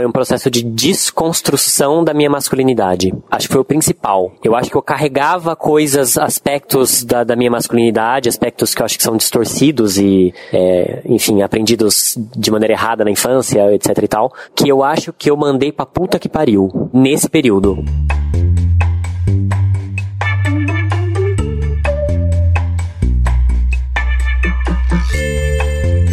foi um processo de desconstrução da minha masculinidade. Acho que foi o principal. Eu acho que eu carregava coisas, aspectos da, da minha masculinidade, aspectos que eu acho que são distorcidos e, é, enfim, aprendidos de maneira errada na infância, etc e tal, que eu acho que eu mandei pra puta que pariu nesse período.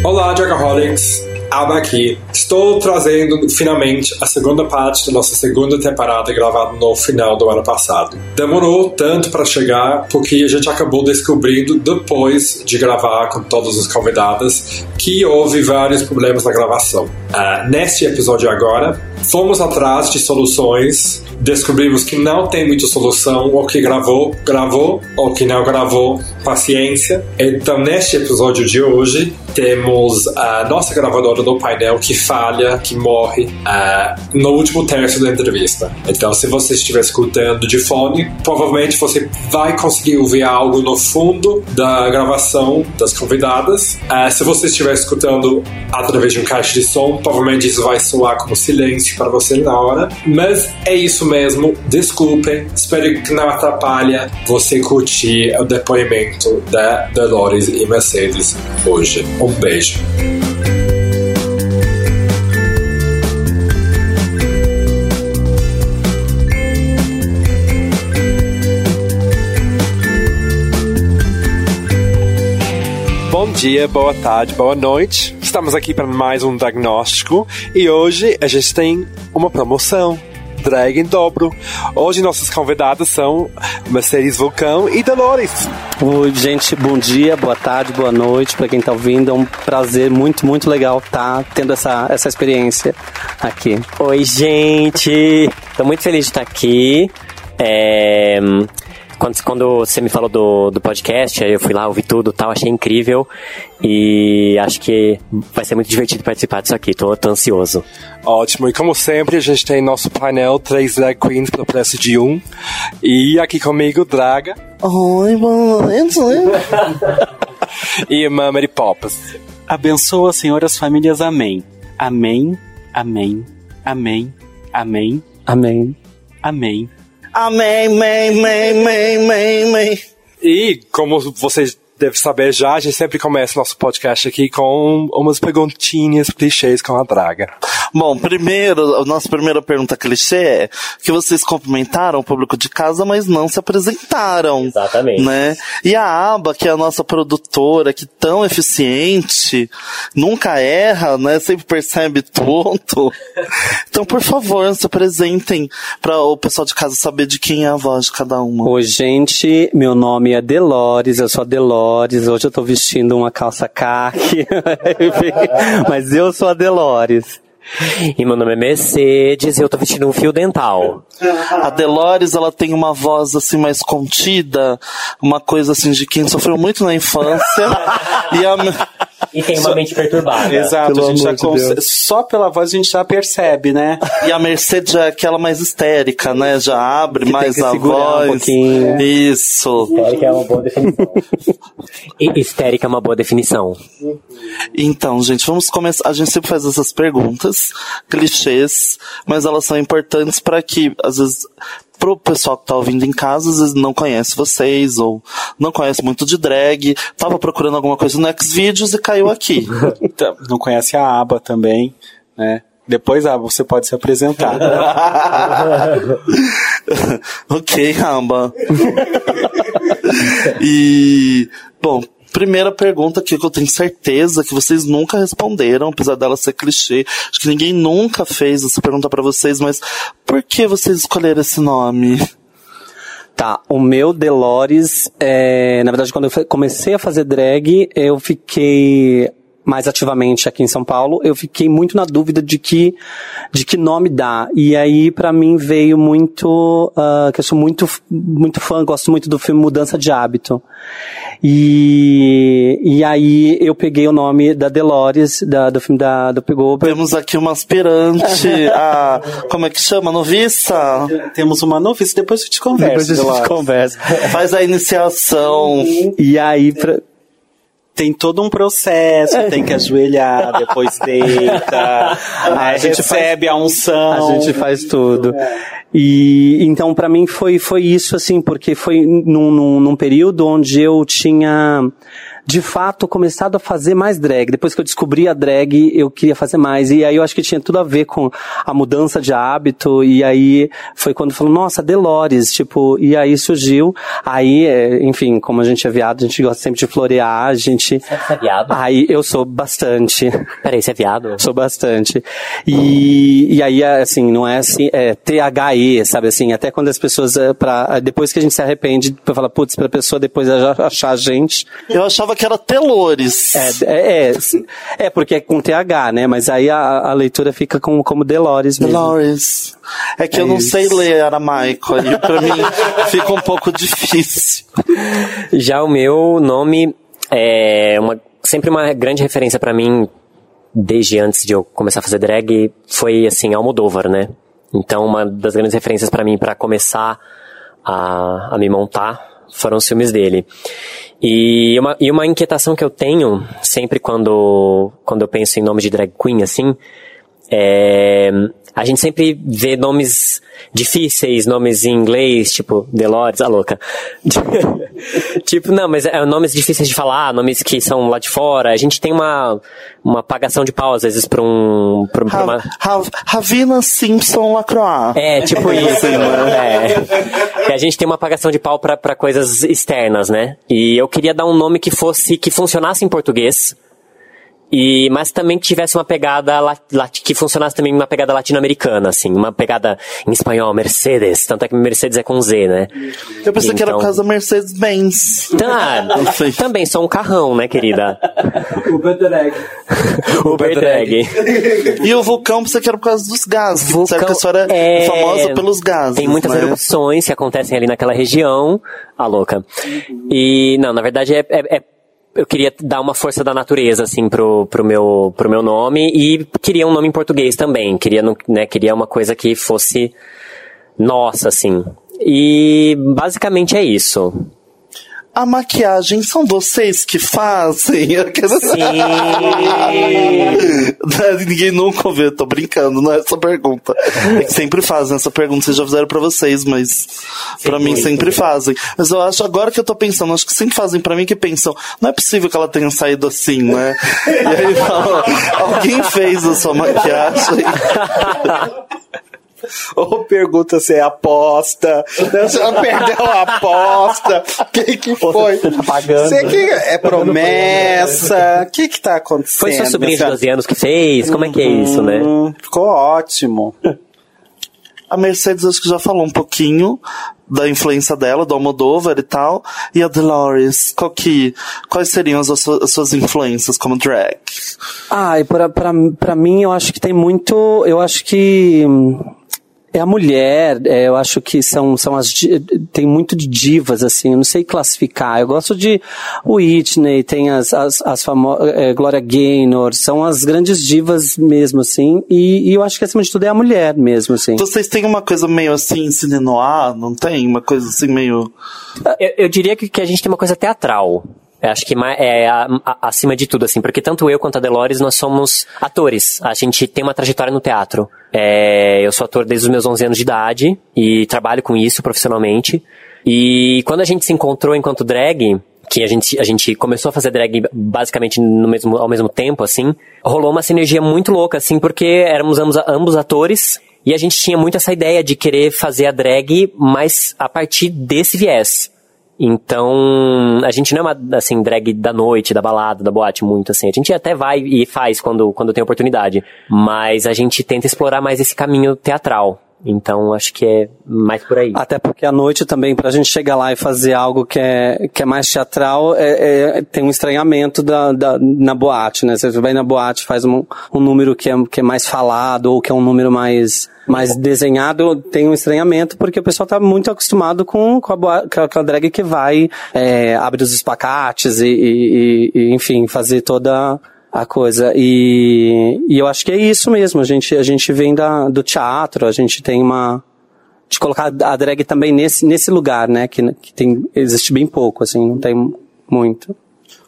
Olá, Dragaholics! Aba aqui. Estou trazendo finalmente a segunda parte da nossa segunda temporada gravada no final do ano passado. Demorou tanto para chegar porque a gente acabou descobrindo depois de gravar com todas as convidadas que houve vários problemas na gravação. Uh, neste episódio agora, fomos atrás de soluções, descobrimos que não tem muita solução, ou que gravou, gravou, ou que não gravou, paciência. Então, neste episódio de hoje, temos a nossa gravadora do painel que falha, que morre uh, no último terço da entrevista. Então, se você estiver escutando de fone, provavelmente você vai conseguir ouvir algo no fundo da gravação das convidadas. Uh, se você estiver escutando através de um caixa de som, provavelmente isso vai soar como silêncio para você na hora. Mas é isso mesmo. Desculpem. Espero que não atrapalhe você curtir o depoimento da Dolores e Mercedes hoje. Um beijo. Bom dia, boa tarde, boa noite. Estamos aqui para mais um diagnóstico e hoje a gente tem uma promoção. Drag em dobro. Hoje nossas convidadas são Mercedes Vulcão e Dolores. Oi, gente, bom dia, boa tarde, boa noite para quem tá ouvindo. É um prazer muito, muito legal estar tá tendo essa, essa experiência aqui. Oi, gente! Tô muito feliz de estar aqui. É... Quando, quando você me falou do, do podcast, eu fui lá, ouvi tudo tal, achei incrível. E acho que vai ser muito divertido participar disso aqui, tô, tô ansioso. Ótimo, e como sempre, a gente tem nosso painel três drag queens pelo preço de um. E aqui comigo, Draga. Oi, noite. e irmã Mary Poppins. Abençoa, senhoras famílias, amém. Amém, amém, amém, amém, Amém. amém. Amém, amém, amém, amém, amém. E, como vocês devem saber já, a gente sempre começa nosso podcast aqui com umas perguntinhas clichês com a Draga. Bom, primeiro, a nossa primeira pergunta clichê é que vocês cumprimentaram o público de casa, mas não se apresentaram. Exatamente. Né? E a Aba, que é a nossa produtora, que tão eficiente, nunca erra, né? Sempre percebe tudo. Então, por favor, se apresentem para o pessoal de casa saber de quem é a voz de cada uma. Oi, gente, meu nome é Delores, eu sou a Delores. Hoje eu tô vestindo uma calça caque, mas eu sou a Delores. E meu nome é Mercedes e eu tô vestindo um fio dental. A Delores, ela tem uma voz assim mais contida, uma coisa assim de quem sofreu muito na infância. e a E tem uma mente perturbada. Exato, Pelo a gente já de Deus. só pela voz a gente já percebe, né? e a Mercedes já é aquela mais histérica, né? Já abre Que tem mais que a segurar um voz. pouquinho. Isso. Histérica é uma boa definição. Histérica é uma boa definição. Então, gente, vamos começar. A gente sempre faz essas perguntas, clichês, mas elas são importantes para que, às vezes, pro pessoal que tá ouvindo em casa, às vezes não conhece vocês, ou não conhece muito de drag, tava procurando alguma coisa no Xvideos e caiu aqui. Então, Não conhece a aba também, né? Depois, ah, você pode se apresentar. ok, Ramba. e, bom, primeira pergunta aqui que eu tenho certeza que vocês nunca responderam, apesar dela ser clichê. Acho que ninguém nunca fez essa pergunta pra vocês, mas por que vocês escolheram esse nome? Tá, o meu Delores, é, na verdade, quando eu comecei a fazer drag, eu fiquei mais ativamente aqui em São Paulo, eu fiquei muito na dúvida de que, de que nome dar. E aí, pra mim, veio muito, ah, que eu sou muito, muito fã, gosto muito do filme Mudança de Hábito. E, e aí, eu peguei o nome da Delores, da, do filme da, do Pegou. Temos aqui uma aspirante, a, como é que chama? Noviça? Temos uma novice, depois a gente conversa. Depois a gente Delores. conversa. Faz a iniciação. E aí, pra, tem todo um processo, tem que ajoelhar, depois deita, A gente recebe a unção. A gente faz tudo. E então para mim foi foi isso assim, porque foi num, num, num período onde eu tinha de fato começado a fazer mais drag. Depois que eu descobri a drag, eu queria fazer mais. E aí eu acho que tinha tudo a ver com a mudança de hábito. E aí foi quando falou, nossa, Delores, tipo, e aí surgiu. Aí, é, enfim, como a gente é viado, a gente gosta sempre de florear, a gente. Você é viado? Aí eu sou bastante. Peraí, você é viado? Sou bastante. E, e aí, assim, não é assim, é THE, sabe assim, até quando as pessoas, é, pra, depois que a gente se arrepende, pra falar, putz, pra pessoa depois achar a gente, Eu achava que era Telores. é, é, é, é porque é com TH, né, mas aí a, a leitura fica com, como Delores mesmo. Delores. É que É eu não isso. sei ler aramaico, aí pra mim fica um pouco difícil. Já o meu nome é uma, sempre uma grande referência pra mim, desde antes de eu começar a fazer drag, foi assim, Almodóvar, né? Então, uma das grandes referências pra mim pra começar a, a me montar foram os filmes dele. E uma, e uma inquietação que eu tenho sempre quando, quando eu penso em nome de drag queen, assim, é, a gente sempre vê nomes difíceis, nomes em inglês, tipo Delores, a louca. tipo, não, mas é nomes difíceis de falar, nomes que são lá de fora. A gente tem uma, uma pagação de pau, às vezes, pra um. Pra, pra uma... Ra- Ra- Ravina Simpson Lacroix. É, tipo isso. É. E a gente tem uma apagação de pau pra, pra coisas externas, né? E eu queria dar um nome que fosse, que funcionasse em português. E, mas também que tivesse uma pegada, la- la- que funcionasse também uma pegada latino-americana, assim, uma pegada em espanhol, Mercedes, tanto é que Mercedes é com Z, né? Eu pensei que era por Então- causa da Mercedes-Benz. Tá, também sou um carrão, né, querida? Uber drag. Uber drag. E o vulcão pensei que era por causa dos gases. Sabe que a senhora é, é- famosa pelos gases. Tem muitas né? erupções que acontecem ali naquela região. A louca. E, não, na verdade é, é- é- eu queria dar uma força da natureza, assim, pro, pro, meu, pro meu nome. E queria um nome em português também. Queria, né, queria uma coisa que fosse nossa, assim. E basicamente é isso. A maquiagem são vocês que fazem? Ninguém nunca ouviu, tô brincando, não é essa pergunta. É que sempre fazem essa pergunta, vocês já fizeram pra vocês, mas pra mim sempre fazem. Mas eu acho, agora que eu tô pensando, acho que sempre fazem pra mim que pensam, não é possível que ela tenha saído assim, né? E aí falam, alguém fez a sua maquiagem? Ou pergunta se é aposta. Você já perdeu a aposta. O que que foi? Você tá pagando. Você que é promessa. O que que tá acontecendo? Foi sua sobrinha de nessa- 12 anos que fez? Como é que é isso, né? Hum, ficou ótimo. A Mercedes acho que já falou um pouquinho da influência dela, do Almodóvar e tal. E a Dolores, qual que, quais seriam as, as suas influências como drag? Ah, e pra, pra, pra mim eu acho que tem muito. Eu acho que. É a mulher, é, eu acho que são, são as. Tem muito de divas, assim, eu não sei classificar. Eu gosto de Whitney, tem as, as, as famosas. Gloria Gaynor, são as grandes divas mesmo, assim. E, e eu acho que acima de tudo é a mulher mesmo, assim. Vocês têm uma coisa meio assim, cine noir, não tem? Uma coisa assim meio... Eu, eu diria que, que a gente tem uma coisa teatral. Eu acho que é acima de tudo, assim, porque tanto eu quanto a Delores, nós somos atores. A gente tem uma trajetória no teatro. É, eu sou ator desde os meus 11 anos de idade e trabalho com isso profissionalmente. E quando a gente se encontrou enquanto drag, que a gente, a gente começou a fazer drag basicamente no mesmo, ao mesmo tempo, assim, rolou uma sinergia muito louca, assim, porque éramos ambos, ambos atores e a gente tinha muito essa ideia de querer fazer a drag, mas a partir desse viés. Então, a gente não é uma, assim, drag da noite, da balada, da boate, muito assim. A gente até vai e faz quando, quando tem oportunidade. Mas a gente tenta explorar mais esse caminho teatral. Então, acho que é mais por aí. Até porque à noite também, pra gente chegar lá e fazer algo que é, que é mais teatral, é, é- tem um estranhamento da, da- na boate, né? Você vai na boate, faz um, um número que é, que é mais falado, ou que é um número mais, mais desenhado, tem um estranhamento, porque o pessoal tá muito acostumado com, com, a, com a- drag que vai, é, abrir os espacates e- e- e, enfim, fazer toda a coisa. E, e eu acho que é isso mesmo. A gente, a gente vem da, do teatro, a gente tem uma. De colocar a drag também nesse, nesse lugar, né? Que, que tem, existe bem pouco, assim, não tem muito.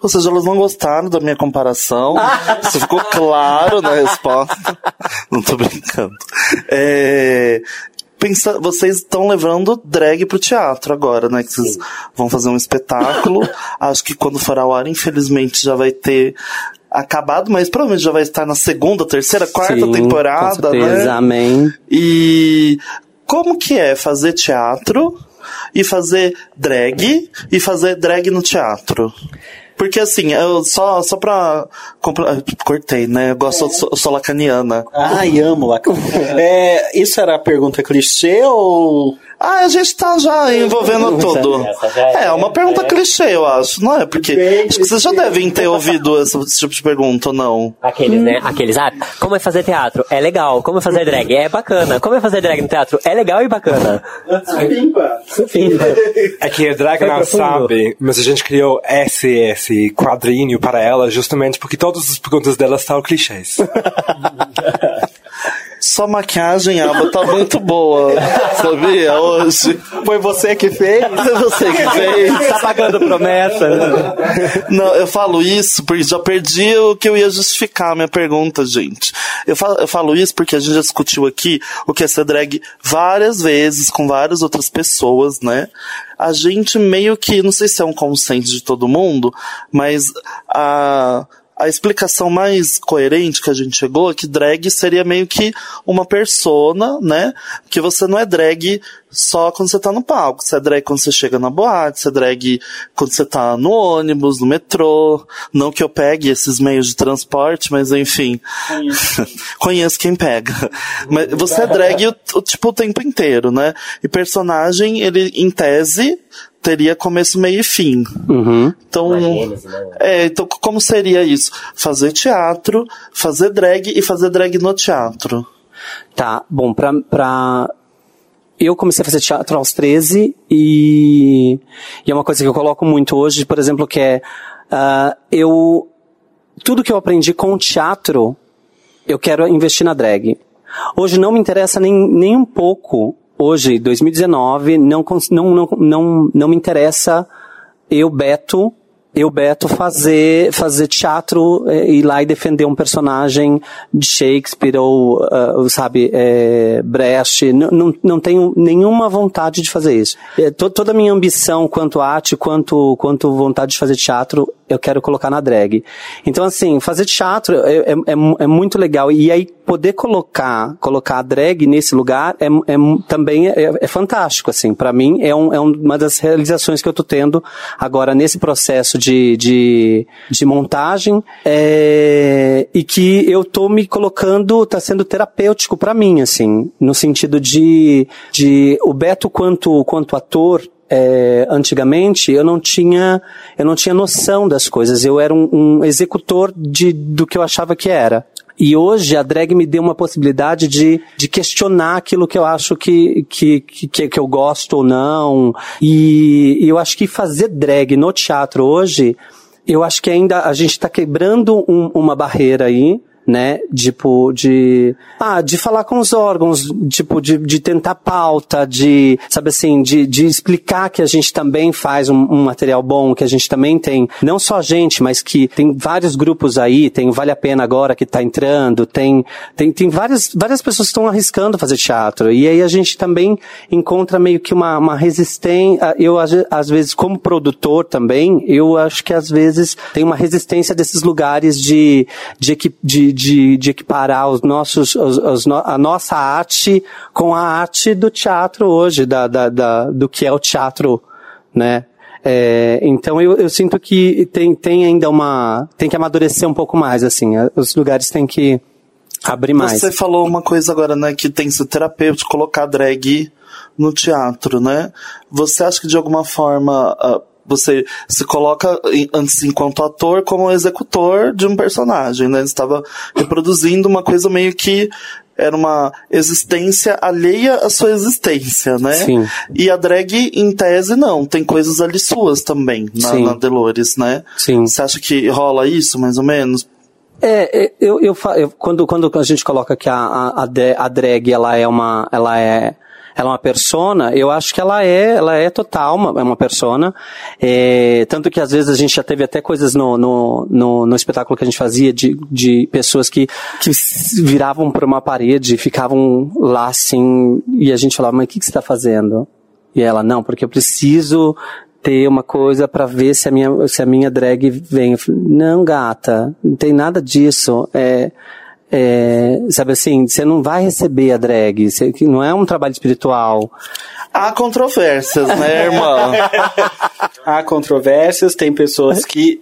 Ou seja, elas não gostaram da minha comparação. Isso ficou claro na resposta. Não tô brincando. É, pensa, vocês estão levando drag pro teatro agora, né? Que vocês vão fazer um espetáculo. Acho que quando for ao ar, infelizmente, já vai ter acabado, mas provavelmente já vai estar na segunda, terceira, quarta Sim, temporada, com certeza, né? Amém. E como que é fazer teatro e fazer drag e fazer drag no teatro? Porque assim, eu só, só pra. compla- Cortei, né? Eu gosto, eu sou, eu sou lacaniana. Ai, amo lá. É, isso era a pergunta clichê ou. Ah, a gente tá já envolvendo tudo. é- É, uma pergunta clichê, eu acho, não é? Porque Bem acho que vocês já devem ter ouvido esse, tipo de pergunta, ou não? Aqueles, né? Aqueles, ah, como é fazer teatro? É legal. Como é fazer drag? É bacana. Como é fazer drag no teatro? É legal e bacana. Enfim. É que a drag não sabe, mas a gente criou esse, esse quadrinho para ela justamente porque todas as perguntas dela são clichês. Sua maquiagem, Aba, tá muito boa, sabia? Hoje. Foi você que fez? Foi você que fez. Tá pagando promessa, né? Não, eu falo isso porque já perdi o que eu ia justificar a minha pergunta, gente. Eu falo, eu falo isso porque a gente já discutiu aqui o que é ser drag várias vezes com várias outras pessoas, né? A gente meio que, não sei se é um consenso de todo mundo, mas a, a explicação mais coerente que a gente chegou é que drag seria meio que uma persona, né? Que você não é drag só quando você tá no palco. Você é drag quando você chega na boate, você é drag quando você tá no ônibus, no metrô. Não que eu pegue esses meios de transporte, mas enfim. Conheço quem pega. Mas você é drag o, o- tipo o tempo inteiro, né? E personagem, ele, em tese, teria começo, meio e fim. Uhum. Então, é, então como seria isso? Fazer teatro, fazer drag e fazer drag no teatro. Tá, bom, pra, pra... Eu comecei a fazer teatro aos 13 e, e é uma coisa que eu coloco muito hoje, por exemplo, que é, ah, eu, tudo que eu aprendi com o teatro, eu quero investir na drag. Hoje não me interessa nem, nem um pouco, hoje, 2019, não, não, não, não, me interessa eu, Beto, eu, Beto, fazer, fazer teatro, eh, ir lá e defender um personagem de Shakespeare ou, ah, sabe, eh, Brecht. Não, não, não tenho nenhuma vontade de fazer isso. Eh, to- toda a minha ambição quanto arte, quanto, quanto vontade de fazer teatro, eu quero colocar na drag. Então, assim, fazer teatro é, é, é é muito legal. E aí, poder colocar, colocar a drag nesse lugar é, é também é, é fantástico, assim. Para mim, é, um, é um- uma das realizações que eu tô tendo agora nesse processo de, de, de montagem é, e que eu tô me colocando, tá sendo terapêutico para mim, assim, no sentido de, de o Beto quanto, quanto ator, é, antigamente eu não tinha eu não tinha noção das coisas. Eu era um, um executor de, do que eu achava que era. E hoje a drag me deu uma possibilidade de, de questionar aquilo que eu acho que, que, que, que eu gosto ou não. E, e eu acho que fazer drag no teatro hoje, eu acho que ainda a gente está quebrando um- uma barreira aí, né? Tipo, de. Ah, de falar com os órgãos, tipo, de, de tentar pauta, de, sabe assim, de, de explicar que a gente também faz um, um material bom, que a gente também tem, não só a gente, mas que tem vários grupos aí, tem Vale a Pena agora que tá entrando, tem, tem, tem várias, várias pessoas que estão arriscando fazer teatro. E aí a gente também encontra meio que uma, uma resistência. Eu, às ve- às vezes, como produtor também, eu acho que às vezes tem uma resistência desses lugares de, de, equi- de, de, de equiparar os nossos, os, os a nossa arte com a arte do teatro hoje, da, da, da, do que é o teatro, né? É, então eu, eu sinto que tem, tem ainda uma, tem que amadurecer um pouco mais, assim, a- os lugares têm que abrir mais. Você falou uma coisa agora, né, que tem que terapêutico colocar drag no teatro, né? Você acha que de alguma forma ah, você se coloca antes enquanto ator como executor de um personagem, né? Você estava reproduzindo uma coisa meio que era uma existência alheia à sua existência, né? Sim. E a drag, em tese, não. Tem coisas ali suas também, na, Sim. na Delores, né? Sim. Você acha que rola isso, mais ou menos? É, é, eu, eu, eu- quando, quando a gente coloca que a, a, a drag ela é uma, ela é, ela é uma persona, eu acho que ela é, ela é total, uma, é uma persona. É, tanto que às vezes a gente já teve até coisas no, no, no, no espetáculo que a gente fazia de, de pessoas que, que viravam para uma parede, ficavam lá assim, e a gente falava, mas o que, que você está fazendo? E ela, não, porque eu preciso ter uma coisa para ver se a minha se a minha drag vem. Falei, não, gata, não tem nada disso. É, é, sabe assim, você não vai receber a drag, você, não é um trabalho espiritual. Há controvérsias, né, irmã? Há controvérsias, tem pessoas que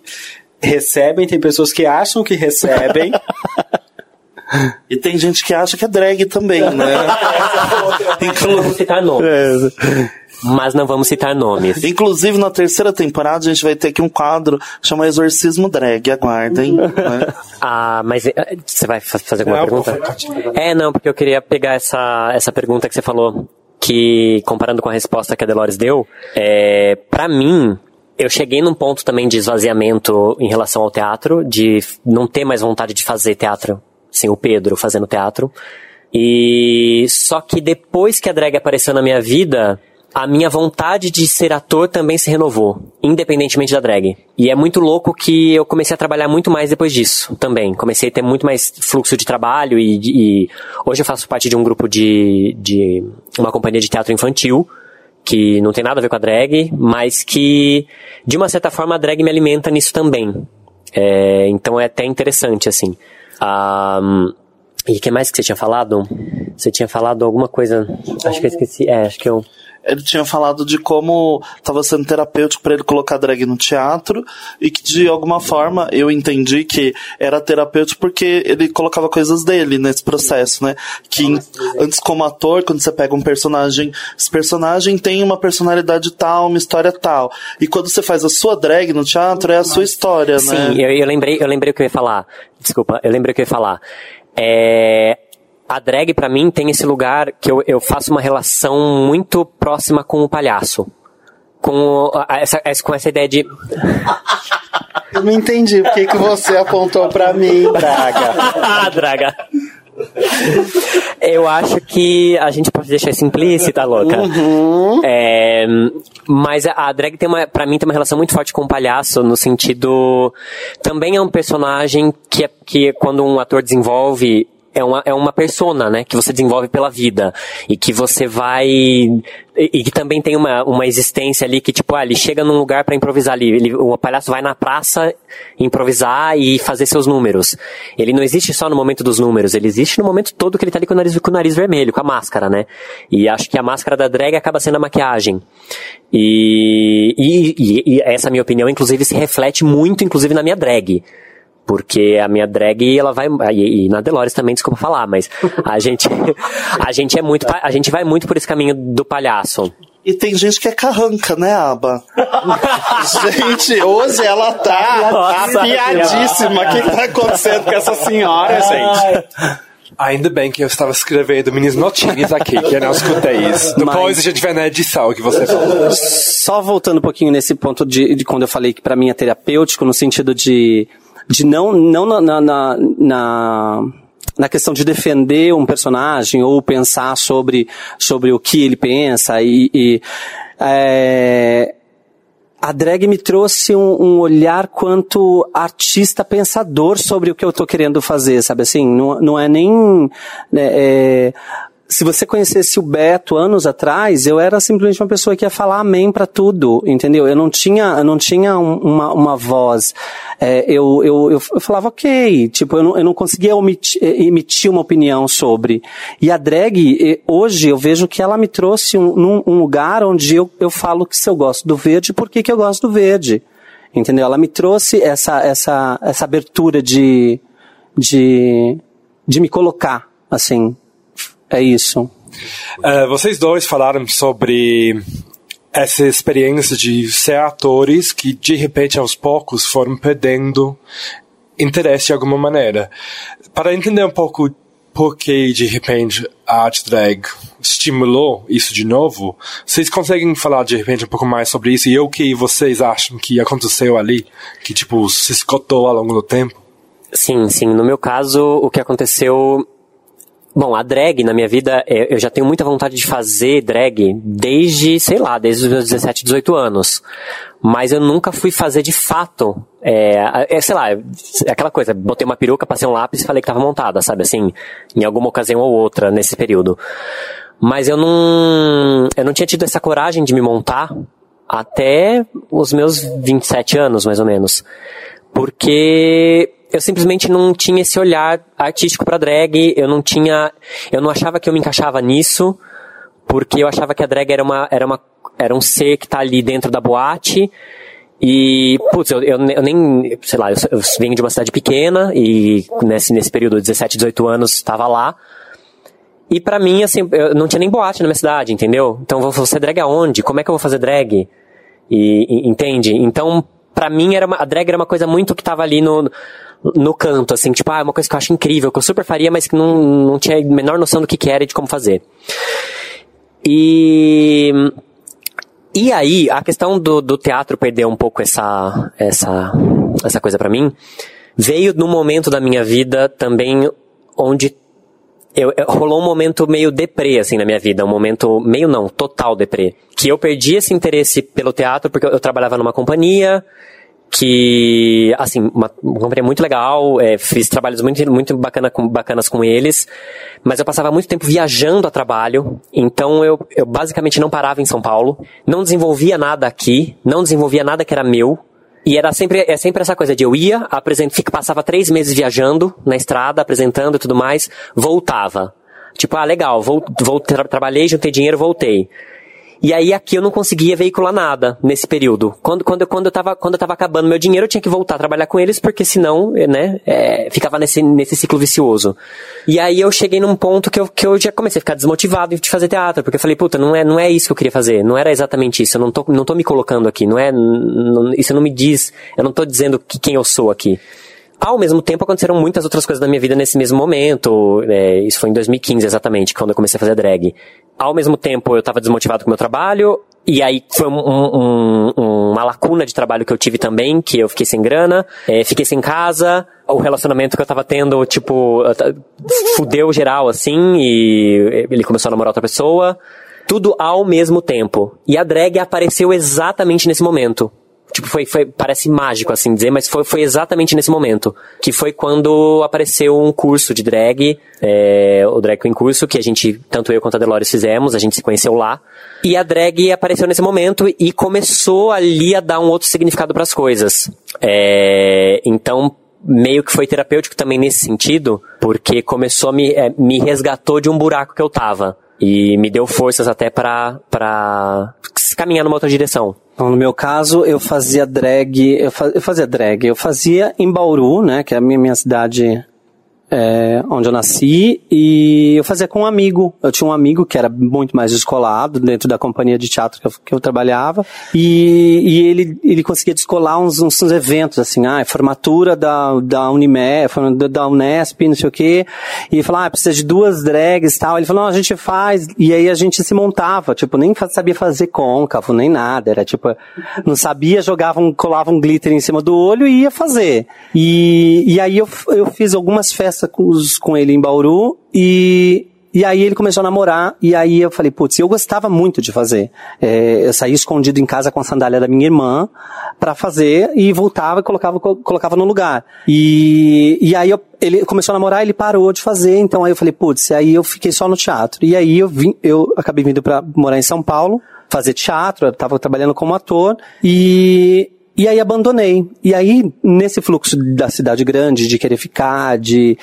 recebem, tem pessoas que acham que recebem. E tem gente que acha que é drag também, né? Vamos citar nomes. Mas não vamos citar nomes. Inclusive, na terceira temporada, a gente vai ter aqui um quadro chamado Exorcismo Drag. Aguardem. né? Ah, mas eh, você vai fa- fazer alguma Não, pergunta? É, não, porque eu queria pegar essa, essa pergunta que você falou, que comparando com a resposta que a Delores deu, é, para mim, eu cheguei num ponto também de esvaziamento em relação ao teatro, de não ter mais vontade de fazer teatro, assim, o Pedro fazendo teatro. E só que depois que a drag apareceu na minha vida, a minha vontade de ser ator também se renovou, independentemente da drag. E é muito louco que eu comecei a trabalhar muito mais depois disso também. Comecei a ter muito mais fluxo de trabalho e, e hoje eu faço parte de um grupo de, de uma companhia de teatro infantil que não tem nada a ver com a drag, mas que de uma certa forma a drag me alimenta nisso também. É, então é até interessante assim. Ah, e o que mais que você tinha falado? Você tinha falado alguma coisa. Acho que eu esqueci. É, acho que eu. Ele tinha falado de como estava sendo terapêutico para ele colocar drag no teatro e que de alguma forma eu entendi que era terapêutico porque ele colocava coisas dele nesse processo, né? Que antes como ator, quando você pega um personagem, esse personagem tem uma personalidade tal, uma história tal. E quando você faz a sua drag no teatro, é a sua história, né? Sim, eu, eu lembrei, eu lembrei o que eu ia falar. Desculpa, eu lembrei o que eu ia falar. É, a drag pra mim tem esse lugar que eu, eu faço uma relação muito próxima com o palhaço. Com, essa, com essa ideia de. Eu não entendi por que, que você apontou pra mim, Braga. ah, draga! Eu acho que a gente pode deixar isso implícita, louca. É, mas a, a drag tem uma, pra mim tem uma relação muito forte com o palhaço, no sentido. Também é um personagem que, é, que quando um ator desenvolve. É uma, é uma persona, né? Que você desenvolve pela vida. E que você vai. E, e que também tem uma, uma existência ali que, tipo, ah, ele chega num lugar pra improvisar ali. Ele, o palhaço vai na praça improvisar e fazer seus números. Ele não existe só no momento dos números, ele existe no momento todo que ele tá ali com o nariz, com o nariz vermelho, com a máscara, né? E acho que a máscara da drag acaba sendo a maquiagem. E, e, e- e essa minha opinião, inclusive, se reflete muito, inclusive, na minha drag. Porque a minha drag, ela vai. E, e na Delores também, desculpa falar, mas a gente. A gente é muito. A gente vai muito por esse caminho do palhaço. E tem gente que é carranca, né, Aba? Gente, hoje ela tá Nossa afiadíssima. O que, que tá acontecendo com essa senhora, gente? Ainda bem que eu estava escrevendo minhas notinhas aqui, que eu não escutei isso. Depois Mas- a gente vê na edição o que você falou. Só voltando um pouquinho nesse ponto de, de quando eu falei que pra mim é terapêutico, no sentido de, de não, não na, na, na, na, questão de defender um personagem ou pensar sobre, sobre o que ele pensa e, e é, a drag me trouxe um, um olhar quanto artista pensador sobre o que eu tô querendo fazer, sabe assim? Não, não é nem. né, é, se você conhecesse o Beto anos atrás, eu era simplesmente uma pessoa que ia falar amém pra tudo, entendeu? Eu não tinha, eu não tinha um- uma, uma voz. É, eu, eu, eu, falava, ok, tipo, eu não, eu não conseguia omiti- eh, emitir uma opinião sobre. E a drag, eh, hoje, eu vejo que ela me trouxe um, num- um lugar onde eu, eu falo que se eu gosto do verde, por que que eu gosto do verde? Entendeu? Ela me trouxe essa, essa, essa abertura de, de, de me colocar, assim. É isso. Eh, vocês dois falaram sobre essa experiência de ser atores que de repente aos poucos foram perdendo interesse de alguma maneira. Para entender um pouco por que de repente a arte drag estimulou isso de novo, vocês conseguem falar de repente um pouco mais sobre isso e o que vocês acham que aconteceu ali, que tipo se esgotou ao longo do tempo? Sim, sim. No meu caso, o que aconteceu Bom, a drag na minha vida, é, eu já tenho muita vontade de fazer drag desde, sei lá, desde os meus 17, 18 anos. Mas eu nunca fui fazer de fato, é, é, sei lá, é aquela coisa, botei uma peruca, passei um lápis e falei que tava montada, sabe, assim, em alguma ocasião ou outra nesse período. Mas eu não, eu não tinha tido essa coragem de me montar até os meus 27 anos, mais ou menos. Porque eu simplesmente não tinha esse olhar artístico para drag, eu não tinha, eu não achava que eu me encaixava nisso, porque eu achava que a drag era uma, era uma, era um ser que tá ali dentro da boate, e, putz, eu, eu, nem, sei lá, eu, eu venho de uma cidade pequena, e nesse, nesse período, 17, 18 anos, estava lá, e para mim, assim, eu não tinha nem boate na minha cidade, entendeu? Então, vou fazer drag aonde? Como é que eu vou fazer drag? E, e entende? Então, para mim, era uma, a drag era uma coisa muito que tava ali no, no canto, assim, tipo, ah, é uma coisa que eu acho incrível, que eu super faria, mas que não, não tinha a menor noção do que, que era e de como fazer. E. E aí, a questão do, do teatro perder um pouco essa, essa, essa coisa para mim, veio num momento da minha vida também onde eu, rolou um momento meio deprê, assim, na minha vida. Um momento, meio não, total deprê. Que eu perdi esse interesse pelo teatro porque eu, eu trabalhava numa companhia, que, assim, uma, uma companhia muito legal, é, fiz trabalhos muito, muito bacana com, bacanas com eles, mas eu passava muito tempo viajando a trabalho, então eu, eu basicamente não parava em São Paulo, não desenvolvia nada aqui, não desenvolvia nada que era meu, e era sempre, é sempre essa coisa de eu ia, apresento, passava três meses viajando na estrada, apresentando e tudo mais, voltava. Tipo, ah, legal, vou, vou tra trabalhei, juntei dinheiro, voltei. E aí aqui eu não conseguia veicular nada nesse período. Quando, quando, quando, eu tava, quando eu tava acabando meu dinheiro, eu tinha que voltar a trabalhar com eles, porque senão, né, é, ficava nesse, nesse ciclo vicioso. E aí eu cheguei num ponto que eu, que eu já comecei a ficar desmotivado de fazer teatro, porque eu falei, puta, não é, não é isso que eu queria fazer, não era exatamente isso, eu não tô, não tô me colocando aqui, não é, não, isso não me diz, eu não tô dizendo que, quem eu sou aqui. Ao mesmo tempo, aconteceram muitas outras coisas na minha vida nesse mesmo momento. É, isso foi em 2015, exatamente, quando eu comecei a fazer drag. Ao mesmo tempo, eu estava desmotivado com o meu trabalho. E aí foi um, um, um, uma lacuna de trabalho que eu tive também, que eu fiquei sem grana, é, fiquei sem casa, o relacionamento que eu tava tendo, tipo, fudeu geral, assim, e ele começou a namorar outra pessoa. Tudo ao mesmo tempo. E a drag apareceu exatamente nesse momento. Tipo, foi, foi, parece mágico assim dizer, mas foi, foi exatamente nesse momento. Que foi quando apareceu um curso de drag, é, o Drag Queen Curso, que a gente, tanto eu quanto a Delores fizemos, a gente se conheceu lá. E a drag apareceu nesse momento e começou ali a dar um outro significado para as coisas. É, então, meio que foi terapêutico também nesse sentido, porque começou a me, é, me resgatou de um buraco que eu tava. E me deu forças até para caminhar numa outra direção. Então, no meu caso, eu fazia drag, eu, fazia drag, eu fazia em Bauru, né, que é a minha, minha cidade é, onde eu nasci, e eu fazia com um amigo. Eu tinha um amigo que era muito mais descolado dentro da companhia de teatro que eu, que eu trabalhava, e, e, ele, ele conseguia descolar uns, uns, uns, eventos, assim, ah, formatura da, da da Unesp, não sei o quê, e falou, ah, precisa de duas drags e tal. Ele falou, não, a gente faz, e aí a gente se montava, tipo, nem sabia fazer côncavo, nem nada, era tipo, não sabia, jogava um, colava um glitter em cima do olho e ia fazer. E, e aí eu, eu fiz algumas festas conversa com, os, com ele em Bauru e e aí ele começou a namorar, e aí eu falei, putz, eu gostava muito de fazer. É, eu saía escondido em casa com a sandália da minha irmã para fazer e voltava e colocava, colocava no lugar. E, e aí eu, ele começou a namorar, ele parou de fazer, então aí eu falei, putz, aí eu fiquei só no teatro. E aí eu vim, eu acabei vindo para morar em São Paulo, fazer teatro, eu tava trabalhando como ator, e e aí abandonei. E aí, nesse fluxo da cidade grande, de querer ficar, de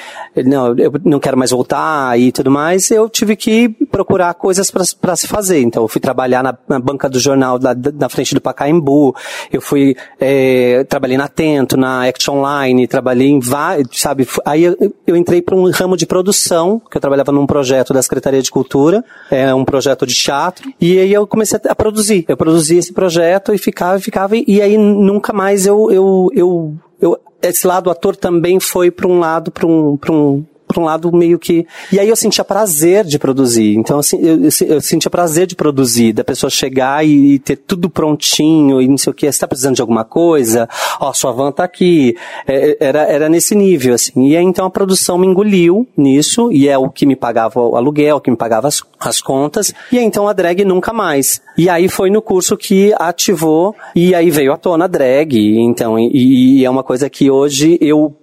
não, eu não quero mais voltar e tudo mais, eu tive que procurar coisas para se fazer. Então, eu fui trabalhar na, na banca do jornal da, na frente do Pacaembu, eu fui, é, trabalhei na Tento, na Act Online, trabalhei em vários, sabe? Aí eu, eu entrei para um ramo de produção, que eu trabalhava num projeto da Secretaria de Cultura, é um projeto de teatro, e aí eu comecei a produzir. Eu produzia esse projeto e ficava, ficava, e aí nunca mais eu, eu, eu, eu esse lado ator também foi para um lado, para um, para um, por um lado meio que. E aí eu sentia prazer de produzir. Então, assim, eu, eu, sentia prazer de produzir, da pessoa chegar e, ter tudo prontinho e não sei o que. Você tá precisando de alguma coisa? Ó, sua van tá aqui. É, era, era nesse nível, assim. E aí então a produção me engoliu nisso, e é o que me pagava o aluguel, o que me pagava as, as contas. E aí então a drag nunca mais. E aí foi no curso que ativou, e aí veio à tona a drag. Então, e, e é uma coisa que hoje eu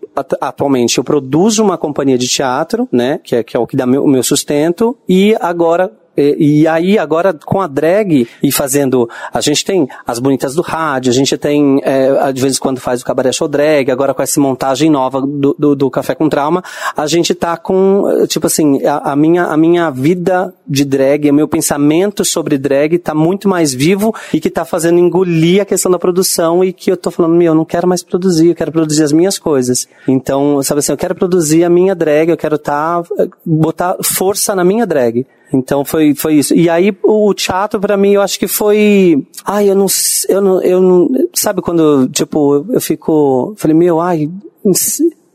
atualmente eu produzo uma companhia de teatro, né, que é, que é o que dá meu, o meu sustento, e agora e, aí, agora, com a drag e fazendo. A gente tem as bonitas do rádio, a gente tem, é, de vez em quando faz o cabaré show drag, agora com essa montagem nova do, do, do Café com Trauma, a gente tá com, tipo assim, a, a, minha, a minha vida de drag, o meu pensamento sobre drag tá muito mais vivo e que tá fazendo engolir a questão da produção e que eu tô falando, meu, eu não quero mais produzir, eu quero produzir as minhas coisas. Então, sabe assim, eu quero produzir a minha drag, eu quero tá, botar força na minha drag. Então foi, foi isso. E aí o teatro para mim eu acho que foi, ai, eu não, eu não, eu não, sabe quando, tipo, eu fico, falei, meu, ai,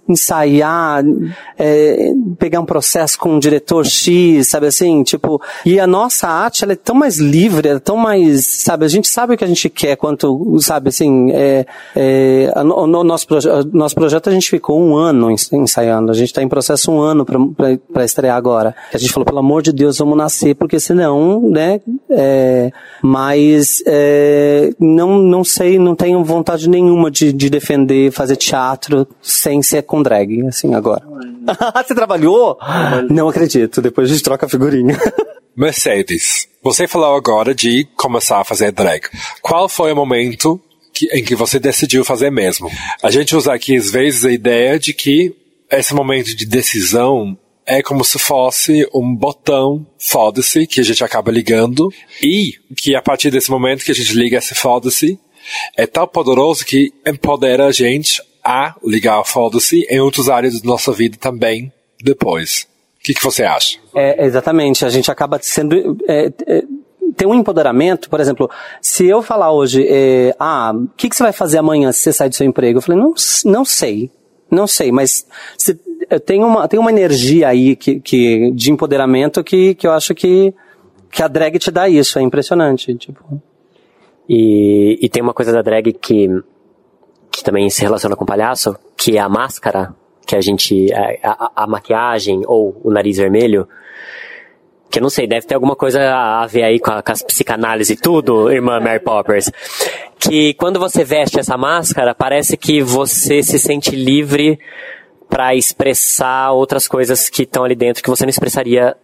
ensaiar, é, pegar um processo com um diretor X, sabe assim, tipo, e a nossa arte, ela é tão mais livre, é tão mais, sabe, a gente sabe o que a gente quer quanto, sabe assim, é, é, o, nosso, proje nosso projeto a gente ficou um ano ensaiando, a gente está em processo um ano para estrear agora. A gente falou, pelo amor de Deus, vamos nascer, porque senão, né, é, mas é, não, não sei, não tenho vontade nenhuma de, de defender, fazer teatro sem ser com drag, assim, agora. Você trabalhou? Não acredito, depois a gente troca a figurinha. Mercedes, você falou agora de começar a fazer drag. Qual foi o momento que, em que você decidiu fazer mesmo? A gente usa aqui às vezes a ideia de que esse momento de decisão é como se fosse um botão foda-se que a gente acaba ligando e que a partir desse momento que a gente liga esse foda-se é tão poderoso que empodera a gente a ligar foda-se em outras áreas da nossa vida também depois. O que, que você acha? É, exatamente. A gente acaba sendo. É, é, tem um empoderamento, por exemplo, se eu falar hoje, é, ah, o que, que você vai fazer amanhã se você sair do seu emprego? Eu falei, não, não sei. Não sei, mas se, tem, uma, tem uma energia aí que, que, de empoderamento que, que eu acho que, que a drag te dá isso, é impressionante. Tipo. E, e tem uma coisa da drag que que também se relaciona com palhaço, que é a máscara, que a gente, a, a, a maquiagem ou o nariz vermelho, que eu não sei, deve ter alguma coisa a ver aí com, a, com as psicanálise e tudo, irmã Mary Poppers. Que quando você veste essa máscara, parece que você se sente livre para expressar outras coisas que estão ali dentro que você não expressaria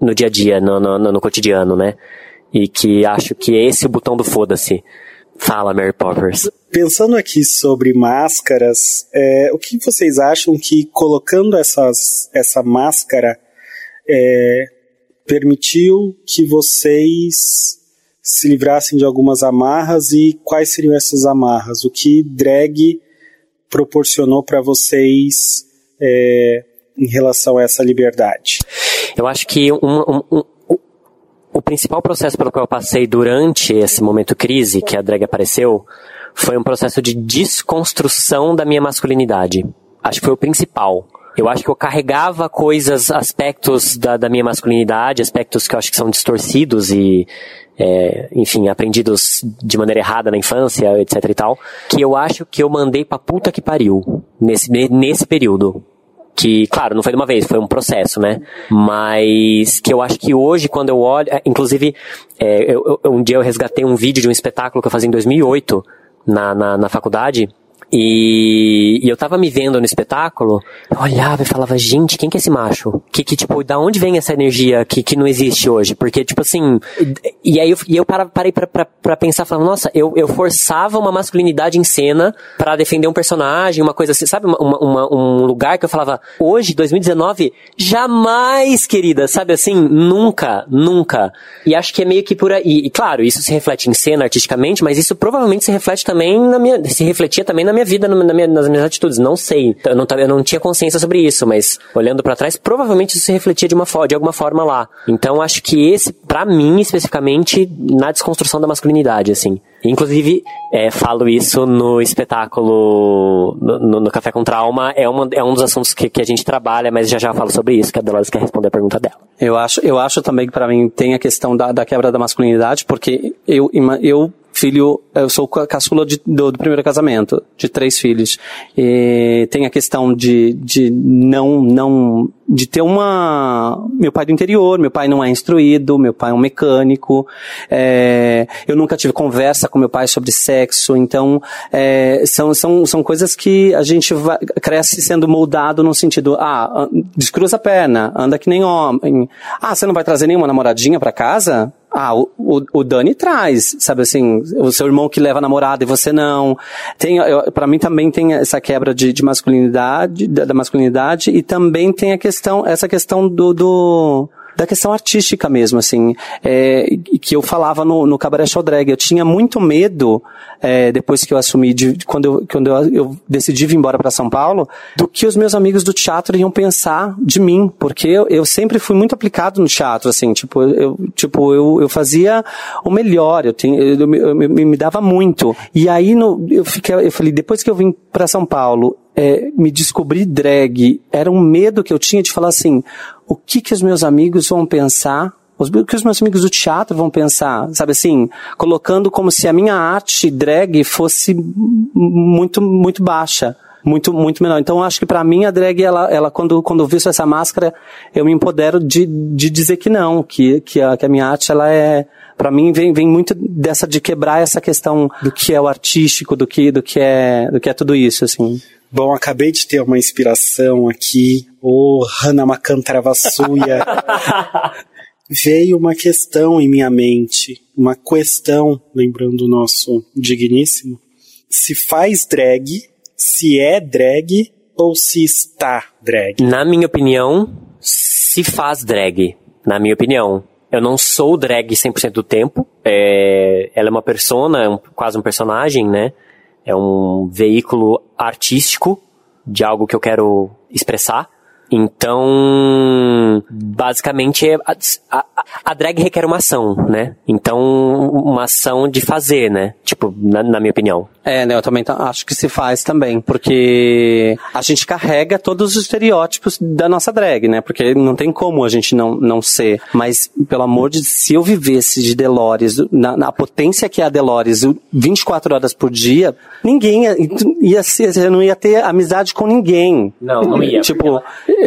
no dia a dia, no, no, no cotidiano, né? E que acho que esse é o botão do foda-se. Fala, Mary Poppers. Pensando aqui sobre máscaras, é, o que vocês acham que colocando essas, essa máscara é, permitiu que vocês se livrassem de algumas amarras e quais seriam essas amarras? O que drag proporcionou para vocês é, em relação a essa liberdade? Eu acho que um, um, um o principal processo pelo qual eu passei durante esse momento crise que a drag apareceu foi um processo de desconstrução da minha masculinidade. Acho que foi o principal. Eu acho que eu carregava coisas, aspectos da, da minha masculinidade, aspectos que eu acho que são distorcidos e, é, enfim, aprendidos de maneira errada na infância, etc e tal, que eu acho que eu mandei pra puta que pariu nesse, nesse período que, claro, não foi de uma vez, foi um processo, né? Mas que eu acho que hoje, quando eu olho, é, inclusive, é, eu, eu, um dia eu resgatei um vídeo de um espetáculo que eu fazia em 2008 na, na, na faculdade, e, e, eu tava me vendo no espetáculo, eu olhava e falava, gente, quem que é esse macho? Que, que tipo, da onde vem essa energia que, que não existe hoje? Porque, tipo assim, e aí eu, e eu parei pra, pra, pra pensar, falando, nossa, eu, eu forçava uma masculinidade em cena para defender um personagem, uma coisa assim, sabe? Uma, uma, um lugar que eu falava, hoje, 2019, jamais, querida, sabe assim? Nunca, nunca. E acho que é meio que por aí. E claro, isso se reflete em cena artisticamente, mas isso provavelmente se reflete também na minha, se refletia também na minha minha vida, na minha, nas minhas atitudes. Não sei. Eu não, eu não tinha consciência sobre isso, mas olhando para trás, provavelmente isso se refletia de, uma, de alguma forma lá. Então acho que esse, para mim, especificamente, na desconstrução da masculinidade, assim. Inclusive, é, falo isso no espetáculo no, no, Café com Trauma, é, uma, é um dos assuntos que, que a gente trabalha, mas já já falo sobre isso, que a Dolores quer responder a pergunta dela. Eu acho, eu acho também que para mim tem a questão da, da quebra da masculinidade, porque eu, eu filho, eu sou caçula de, do, do, primeiro casamento, de três filhos. E tem a questão de, de não, não, de ter uma, meu pai do interior, meu pai não é instruído, meu pai é um mecânico, é, eu nunca tive conversa com meu pai sobre sexo, então, é, são, são, são coisas que a gente vai, cresce sendo moldado no sentido, ah, descruza a perna, anda que nem homem, ah, você não vai trazer nenhuma namoradinha para casa? Ah, o, o, o, Dani traz, sabe assim, o seu irmão que leva a namorada e você não. Tem, para mim também tem essa quebra de, de masculinidade, da, da, masculinidade, e também tem a questão, essa questão do, do da questão artística mesmo, assim, é, que eu falava no, no Cabaré Show Drag. Eu tinha muito medo, é, depois que eu assumi, de, quando, eu, quando eu, eu decidi vir embora para São Paulo, do que os meus amigos do teatro iam pensar de mim, porque eu, eu sempre fui muito aplicado no teatro, assim, tipo, eu, tipo, eu, eu fazia o melhor, eu, tinha, eu, eu, eu me, me dava muito. E aí no, eu, fiquei, eu falei, depois que eu vim para São Paulo, é, me descobrir drag, era um medo que eu tinha de falar assim, o que que os meus amigos vão pensar o que os meus amigos do teatro vão pensar, sabe assim, colocando como se a minha arte drag fosse muito muito baixa, muito muito menor. Então acho que para mim a drag ela, ela quando quando eu visto essa máscara, eu me empodero de, de dizer que não, que que a, que a minha arte ela é para mim vem, vem muito dessa de quebrar essa questão do que é o artístico, do que do que é do que é tudo isso assim. Bom, acabei de ter uma inspiração aqui. Ô, oh, Hannah Macantaravassuya. Veio uma questão em minha mente. Uma questão, lembrando o nosso digníssimo. Se faz drag, se é drag ou se está drag? Na minha opinião, se faz drag. Na minha opinião. Eu não sou drag 100% do tempo. É, ela é uma persona, um, quase um personagem, né? É um veículo artístico de algo que eu quero expressar. Então, basicamente, a, a, a, drag requer uma ação, né? Então, uma ação de fazer, né? Tipo, na, na minha opinião. É, né? Eu também acho que se faz também, porque a gente carrega todos os estereótipos da nossa drag, né? Porque não tem como a gente não, não ser. Mas, pelo amor de se eu vivesse de Delores, na, na potência que é a Delores, 24 horas por dia, ninguém ia, ia ser, não ia ter amizade com ninguém. Não, não ia. tipo,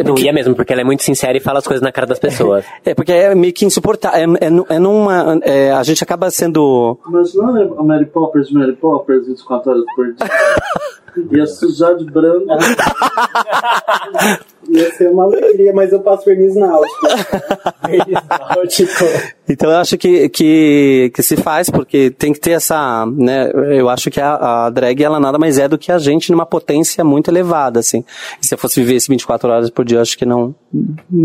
não ia mesmo, porque ela é muito sincera e fala as coisas na cara das pessoas. é, porque é meio que insuportável. É, é, é numa. É, a gente acaba sendo. Mas não é a Mary Poppers, Mary Poppers, 24 horas por dia. Ia sujar de branco. Ia ser uma alegria, mas eu passo verniz náutico. verniz náutico. Então eu acho que, que, que se faz, porque tem que ter essa, né, eu acho que a, a drag, ela nada mais é do que a gente numa potência muito elevada, assim. E se eu fosse viver esse 24 horas por dia, eu acho que não,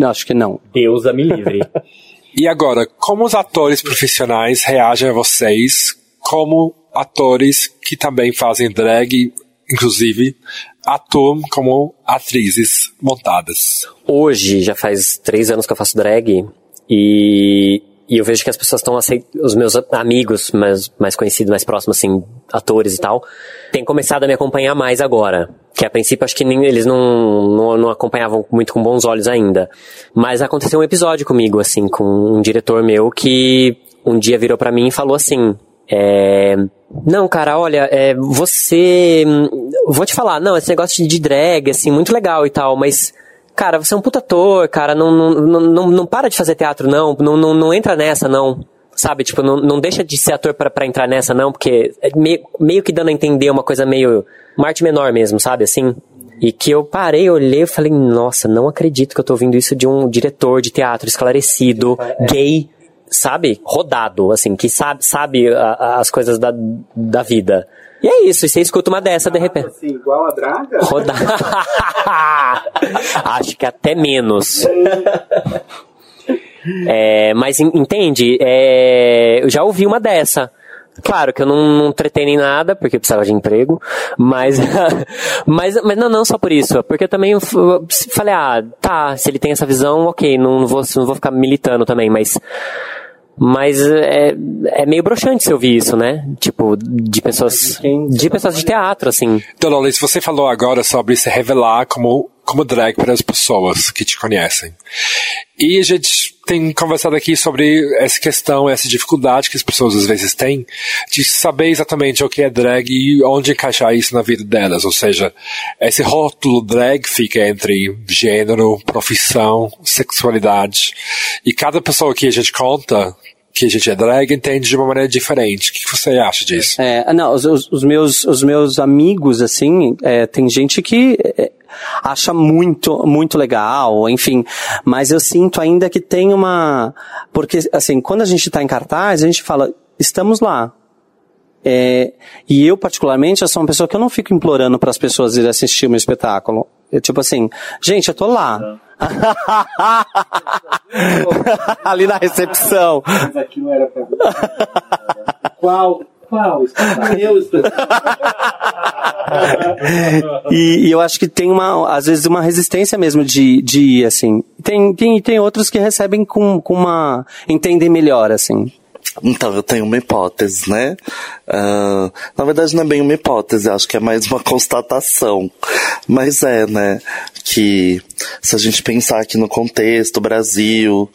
acho que não. Deus a me livre. e agora, como os atores profissionais reagem a vocês como atores que também fazem drag, inclusive atuam como atrizes montadas. Hoje, já faz três anos que eu faço drag e, e eu vejo que as pessoas estão aceitando, os meus amigos mais, mais conhecidos, mais próximos, assim, atores e tal, têm começado a me acompanhar mais agora. Que a princípio acho que nem, eles não, não, não acompanhavam muito com bons olhos ainda. Mas aconteceu um episódio comigo, assim, com um diretor meu que um dia virou para mim e falou assim, é, não, cara, olha, é, você. Vou te falar, não, esse negócio de drag, assim, muito legal e tal, mas. Cara, você é um puta ator, cara, não, não, não, não para de fazer teatro, não, não, não, não entra nessa, não. Sabe, tipo, não, não deixa de ser ator para entrar nessa, não, porque é meio, meio que dando a entender uma coisa meio. Uma arte menor mesmo, sabe, assim? E que eu parei, olhei e falei, nossa, não acredito que eu tô ouvindo isso de um diretor de teatro esclarecido, é. gay, sabe, rodado, assim, que sabe, sabe a, a, as coisas da, da vida. E é isso, e você escuta uma dessa de repente. Assim, igual a Draga? Roda... Acho que até menos. É, mas entende? É, eu já ouvi uma dessa. Claro que eu não, não tretei nem nada, porque eu precisava de emprego, mas, mas, mas não, não só por isso, porque eu também falei, ah, tá, se ele tem essa visão, ok, não vou, não vou ficar militando também, mas, mas é, é meio broxante se ouvir isso, né? Tipo, de pessoas, de pessoas de teatro, assim. Dolores, você falou agora sobre se revelar como, como drag para as pessoas que te conhecem. E a gente tem conversado aqui sobre essa questão, essa dificuldade que as pessoas às vezes têm de saber exatamente o que é drag e onde encaixar isso na vida delas. Ou seja, esse rótulo drag fica entre gênero, profissão, sexualidade. E cada pessoa que a gente conta que a gente é drag entende de uma maneira diferente. O que você acha disso? É, não, os, os- os meus, os meus amigos, assim, é, tem gente que é, acha muito, muito legal, enfim, mas eu sinto ainda que tem uma, porque, assim, quando a gente tá em cartaz, a gente fala, estamos lá. É, e eu, particularmente, eu sou uma pessoa que eu não fico implorando para as pessoas irem assistir o meu espetáculo. Eu, tipo assim, gente, eu tô lá. Ali na recepção. Mas aqui não era pra Qual? Qual? Eu E, e eu acho que tem uma, às vezes, uma resistência mesmo de, de ir, assim. Tem, tem, tem outros que recebem com, com uma, entendem melhor, assim. Então, eu tenho uma hipótese, né? Ah, na verdade, não é bem uma hipótese, acho que é mais uma constatação. Mas é, né? Que se a gente pensar aqui no contexto, Brasil,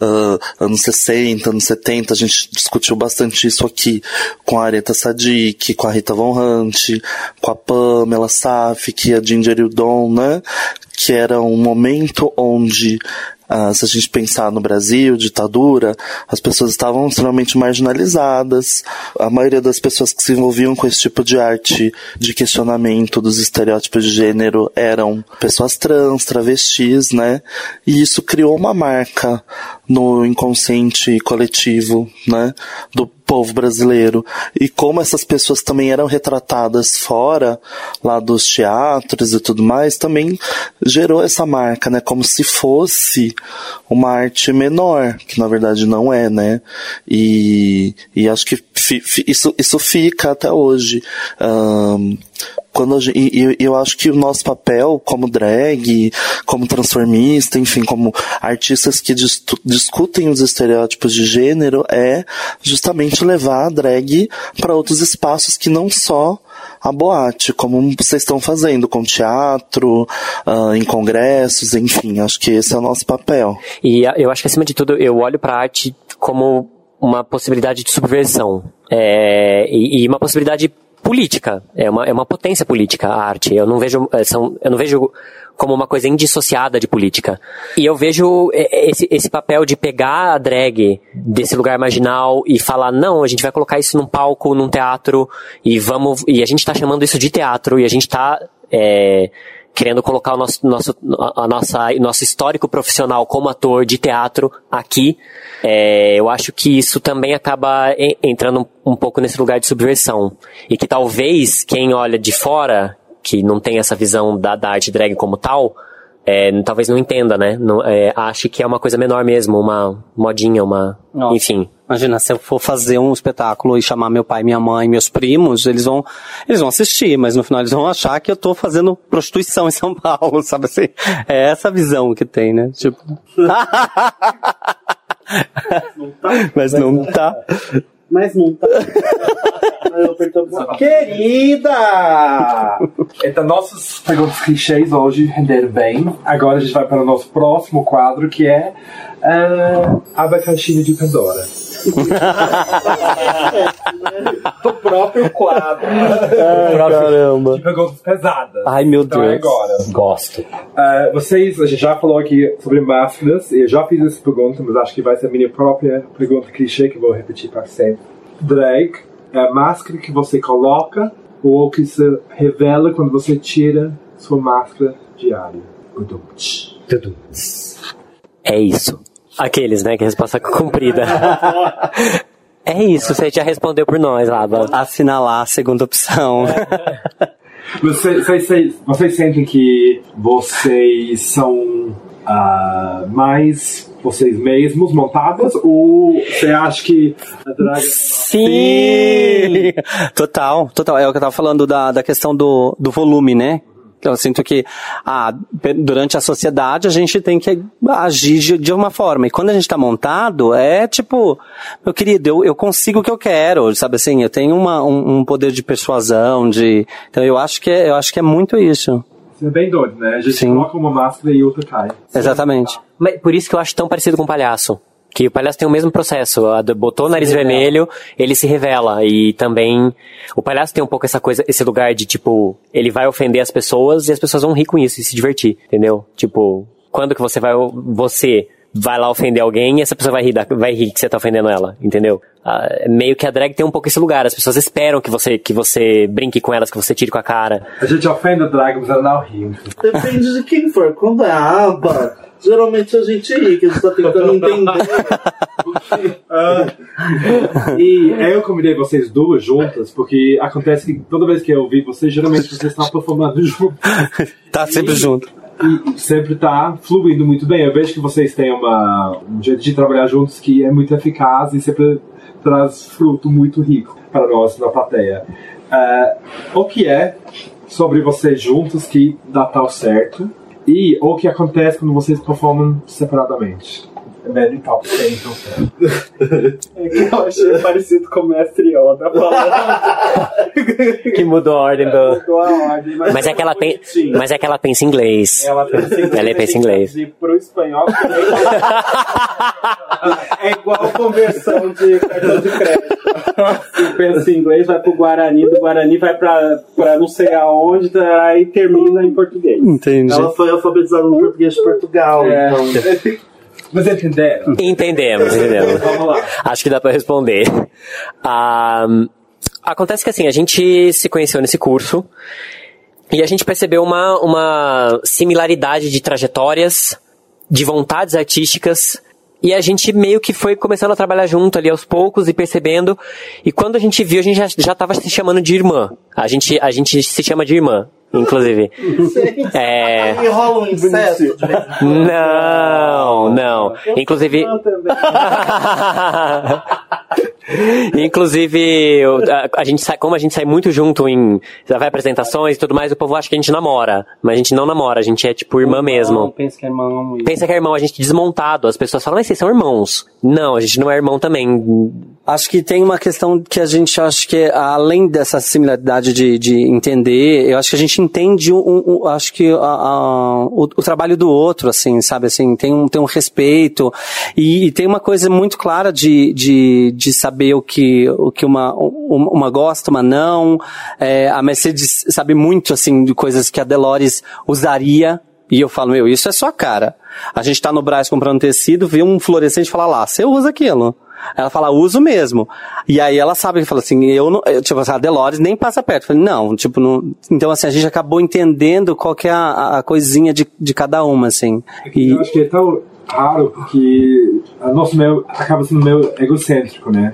ah, anos 60, anos 70, a gente discutiu bastante isso aqui com a Aretha Sadiq, com a Rita Von Hunt, com a Pamela Safik, a Ginger Udon, né? Que era um momento onde ah, se a gente pensar no Brasil, ditadura, as pessoas estavam extremamente marginalizadas. A maioria das pessoas que se envolviam com esse tipo de arte de questionamento dos estereótipos de gênero eram pessoas trans, travestis, né? E isso criou uma marca no inconsciente coletivo, né? Do povo brasileiro. E como essas pessoas também eram retratadas fora, lá dos teatros e tudo mais, também gerou essa marca, né? Como se fosse uma arte menor, que na verdade não é, né? E, e acho que fi- fi- isso, isso fica até hoje. Ahn, quando a gente, e, eu acho que o nosso papel como drag, como transformista, enfim, como artistas que dis- discutem os estereótipos de gênero é justamente levar a drag para outros espaços que não só a boate, como vocês estão fazendo com teatro, ah, em congressos, enfim, acho que esse é o nosso papel. E a- eu acho que, acima de tudo, eu olho pra arte como uma possibilidade de subversão. É, e, e uma possibilidade política. É uma, é uma potência política a arte. Eu não vejo, é, são, eu não vejo como uma coisa indissociada de política. E eu vejo é, esse, esse papel de pegar a drag desse lugar marginal e falar, não, a gente vai colocar isso num palco, num teatro, e vamos, e a gente tá chamando isso de teatro, e a gente tá, é, querendo colocar o nosso, nosso, a nossa, nosso histórico profissional como ator de teatro aqui, é, eu acho que isso também acaba en- entrando um, um pouco nesse lugar de subversão. E que talvez quem olha de fora, que não tem essa visão da, da arte drag como tal, é, talvez não entenda, né? Não, é, ache que é uma coisa menor mesmo, uma modinha, uma. Nossa. Enfim. Imagina, se eu for fazer um espetáculo e chamar meu pai, minha mãe, meus primos, eles vão, eles vão assistir, mas no final eles vão achar que eu tô fazendo prostituição em São Paulo, sabe assim? É essa visão que tem, né? Tipo. mas não tá. Mas não tá. Eu perturbo- Querida! Então, nossos perguntas clichês hoje renderam bem. Agora a gente vai para o nosso próximo quadro, que é uh, Abacaxi de Pandora. Do próprio quadro. Caramba. De perguntas pesadas. Ai, meu Então é Deus. agora. Gosto. Uh, vocês, a gente já falou aqui sobre máscaras, e eu já fiz essa pergunta, mas acho que vai ser a minha própria pergunta clichê que eu vou repetir para sempre. Drag é a máscara que você coloca ou que se revela quando você tira sua máscara diária. É isso. Aqueles, né? Que a resposta comprida. é isso, você já respondeu por nós, Laba. Assinalar a segunda opção. Vocês, vocês, vocês sentem que vocês são ah, mais vocês mesmos montadas? Ou você acha que a drag. Sim! total, total. É o que eu tava falando da, da questão do, do volume, né? Eu sinto que ah, durante a sociedade a gente tem que agir de, de uma forma. E quando a gente tá montado, é tipo, meu querido, eu, eu consigo o que eu quero, sabe assim? Eu tenho uma, um, um poder de persuasão, de. Então eu acho que é, eu acho que é muito isso. Isso é bem doido, né? A gente Sim. coloca uma máscara e outra cai. Exatamente. Mas por isso que eu acho tão parecido com o palhaço. Que o palhaço tem o mesmo processo. Botou o nariz vermelho, ele se revela. E também. O palhaço tem um pouco essa coisa, esse lugar de tipo. Ele vai ofender as pessoas e as pessoas vão rir com isso e se divertir. Entendeu? Tipo, quando que você vai. Você vai lá ofender alguém e essa pessoa vai rir, da- vai rir que você tá ofendendo ela. Entendeu? Ah, meio que a drag tem um pouco esse lugar. As pessoas esperam que você, que você brinque com elas, que você tire com a cara. A gente ofende a drag, mas ela não ri. Depende de quem for. Quando é aba, geralmente a gente ri, que a gente tá tentando entender. E eu convidei vocês duas juntas, porque acontece que toda vez que eu vi vocês, geralmente vocês estão performando juntos. Tá sempre junto. E sempre tá fluindo muito bem. Eu vejo que vocês têm uma, um jeito de trabalhar juntos que é muito eficaz e sempre traz fruto muito rico para nós na plateia. Eh, o que é sobre vocês juntos que dá tal certo e o que acontece quando vocês performam separadamente? É e tal, tem então. É que eu achei parecido com o mestre Yoda falando. Que mudou a ordem do. Mudou a ordem, mas, Mas é que ela, pen... mas é que ela pensa em inglês. Ela pensa em inglês. Ela pensa em inglês. E pro espanhol é igual conversão de cartão de crédito. Se pensa em inglês, vai pro Guarani, do Guarani vai pra, pra não sei aonde, tá, aí termina em português. Entendi. Ela foi alfabetizada no português de Portugal. É. Então. Mas entenderam? Entendemos, entendemos. Vamos lá. Acho que dá pra responder. Ah, acontece que assim, a gente se conheceu nesse curso e a gente percebeu uma, uma similaridade de trajetórias, de vontades artísticas. E a gente meio que foi começando a trabalhar junto ali aos poucos e percebendo. E quando a gente viu, a gente já, já tava se chamando de irmã. A gente, a gente se chama de irmã, inclusive. É. E rola um incesto. Não, não. Inclusive. Inclusive, a, gente sai, como a gente sai muito junto em vai apresentações e tudo mais, o povo acha que a gente namora. Mas a gente não namora, a gente é tipo irmã Não, mesmo. pensa que é irmão. Pensa que é irmão, a gente desmontado. As pessoas falam, mas vocês são irmãos. Não, a gente não é irmão também. Acho que tem uma questão que a gente acho que além dessa similaridade de, de entender, eu acho que a gente entende um, um- acho que a- a- o, o trabalho do outro, assim, sabe, assim, tem um, tem um respeito e, e tem uma coisa muito clara de, de, de saber o que, o que uma, um- uma gosta, uma não. É, a Mercedes sabe muito, assim, de coisas que a Delores usaria e eu falo, meu, isso é sua cara. A gente tá no Brás comprando tecido, vê um fluorescente e fala lá, você usa aquilo. Ela fala, uso mesmo. E aí ela sabe que fala assim, eu não, eu, tipo, a Delores nem passa perto. Eu falei, não, tipo, não, então assim, a gente acabou entendendo qual que é a, a coisinha de, de cada uma, assim. E, Eu acho que é tão raro que o nosso meio acaba sendo meio egocêntrico, né?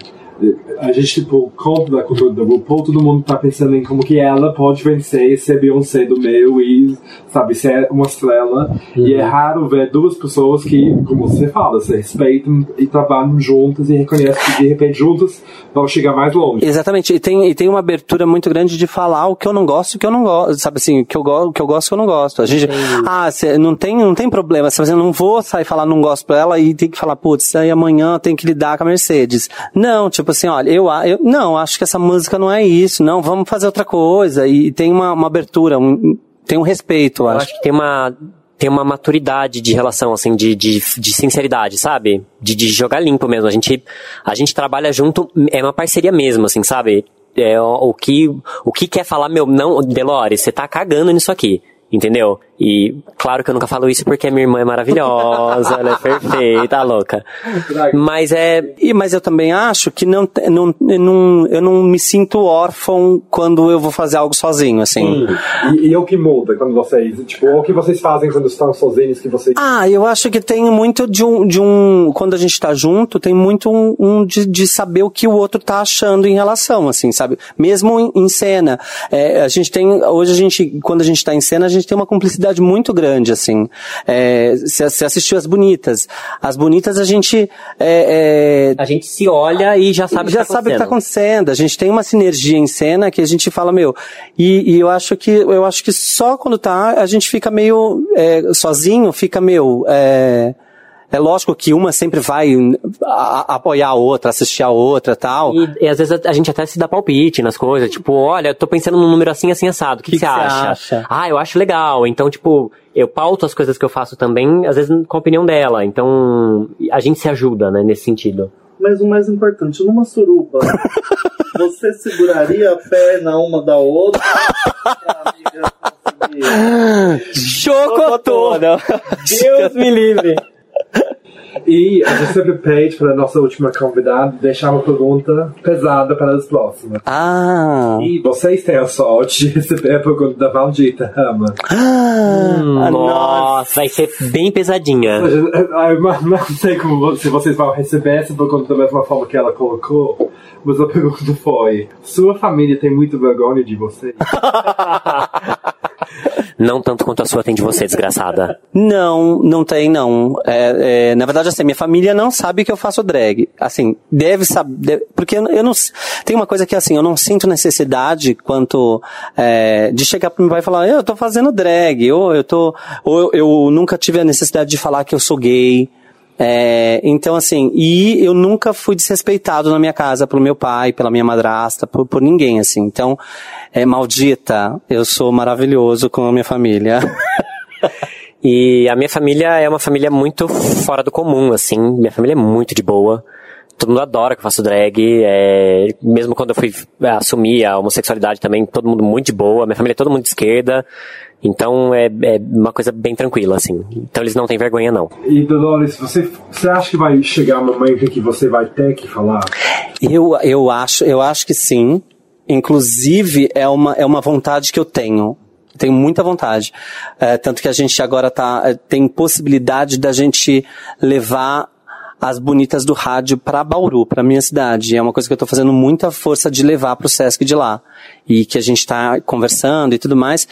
A gente, tipo, conta da cultura da RuPaul, todo mundo tá pensando em como que ela pode vencer, ser Beyoncé do meio e, sabe, ser uma estrela. E é raro ver duas pessoas que, como você fala, se respeitam e trabalham juntas e reconhecem que, de repente, juntas vão chegar mais longe. Exatamente, e tem, e tem uma abertura muito grande de falar o que eu não gosto e o que eu não gosto, sabe assim, o que eu, go, o que eu gosto e o que eu não gosto. A gente, ah, cê, não tem, não tem problema, sabe assim, eu não vou sair falar não gosto pra ela e tem que falar, putz, aí amanhã tem que lidar com a Mercedes. Não, tipo assim, olha, eu, eu não, acho que essa música não é isso, não, vamos fazer outra coisa, e tem uma, uma abertura, um, tem um respeito, Eu acho. acho que tem uma, tem uma maturidade de relação, assim, de, de, de sinceridade, sabe? De, de jogar limpo mesmo. A gente, a gente trabalha junto, é uma parceria mesmo, assim, sabe? É, o, o que, o que quer falar, meu, não, Delores, você tá cagando nisso aqui. Entendeu? E claro que eu nunca falo isso porque a minha irmã é maravilhosa, ela é perfeita, louca. Mas é. E, mas eu também acho que não, não, eu não, eu não me sinto órfão quando eu vou fazer algo sozinho, assim. E, e é o que muda quando vocês, tipo, o que vocês fazem quando estão sozinhos que vocês. Ah, eu acho que tem muito de um, de um quando a gente tá junto, tem muito um, um de, de saber o que o outro tá achando em relação, assim, sabe? Mesmo em, em cena. É, a gente tem, hoje a gente, quando a gente tá em cena, a gente tem uma cumplicidade responsabilidade muito grande, assim. É, você assistiu as bonitas. As bonitas a gente é, é, A gente se olha e já sabe já o que tá sabe o que tá acontecendo. acontecendo. A gente tem uma sinergia em cena que a gente fala, meu, e, e eu acho que eu acho que só quando tá a gente fica meio é, sozinho, fica meio é, é lógico que uma sempre vai a- a- apoiar a outra, assistir a outra, tal. E, e às vezes a, a gente até se dá palpite nas coisas, tipo, olha, eu tô pensando num número assim, assim, assado, o que, Que que você que você acha? acha? Ah, eu acho legal. Então, tipo, eu pauto as coisas que eu faço também, às vezes com a opinião dela. Então, a gente se ajuda, né, nesse sentido. Mas o mais importante, numa suruba, você seguraria a perna uma da outra. Chocotô! Deus me livre! E a gente sempre pede para a nossa última convidada deixar uma pergunta pesada para as próximas. Ah, E vocês têm a sorte de receber a pergunta da Valdita Rama. ah, Nossa, vai ser bem pesadinha. Eu não sei como, se vocês vão receber essa pergunta da mesma forma que ela colocou, mas a pergunta foi: Sua família tem muita vergonha de você? Não tanto quanto a sua tem de você, desgraçada. Não, não tem, não. É, é, na verdade, assim, minha família não sabe que eu faço drag. Assim, deve saber. Porque eu, eu não. Tem uma coisa que, assim, eu não sinto necessidade quanto. é, de chegar pro meu pai e falar, eu tô fazendo drag, ou eu tô. Ou eu, eu nunca tive a necessidade de falar que eu sou gay. É, então, assim, e eu nunca fui desrespeitado na minha casa pelo meu pai, pela minha madrasta, por, por ninguém, assim. Então, é maldita, eu sou maravilhoso com a minha família. E a minha família é uma família muito fora do comum, assim. Minha família é muito de boa. Todo mundo adora que eu faço drag. É... Mesmo quando eu fui é, assumir a homossexualidade também, todo mundo muito de boa. Minha família é todo mundo de esquerda. Então é, é uma coisa bem tranquila, assim. Então eles não têm vergonha, não. E Dolores, você, você acha que vai chegar um momento em que você vai ter que falar? Eu, eu acho, eu acho que sim. Inclusive, é uma, é uma vontade que eu tenho. Tenho muita vontade. É, tanto que a gente agora tá, é, tem possibilidade da gente levar as bonitas do rádio para Bauru, para minha cidade. É uma coisa que eu tô fazendo muita força de levar pro Sesc de lá. E que a gente tá conversando e tudo mais.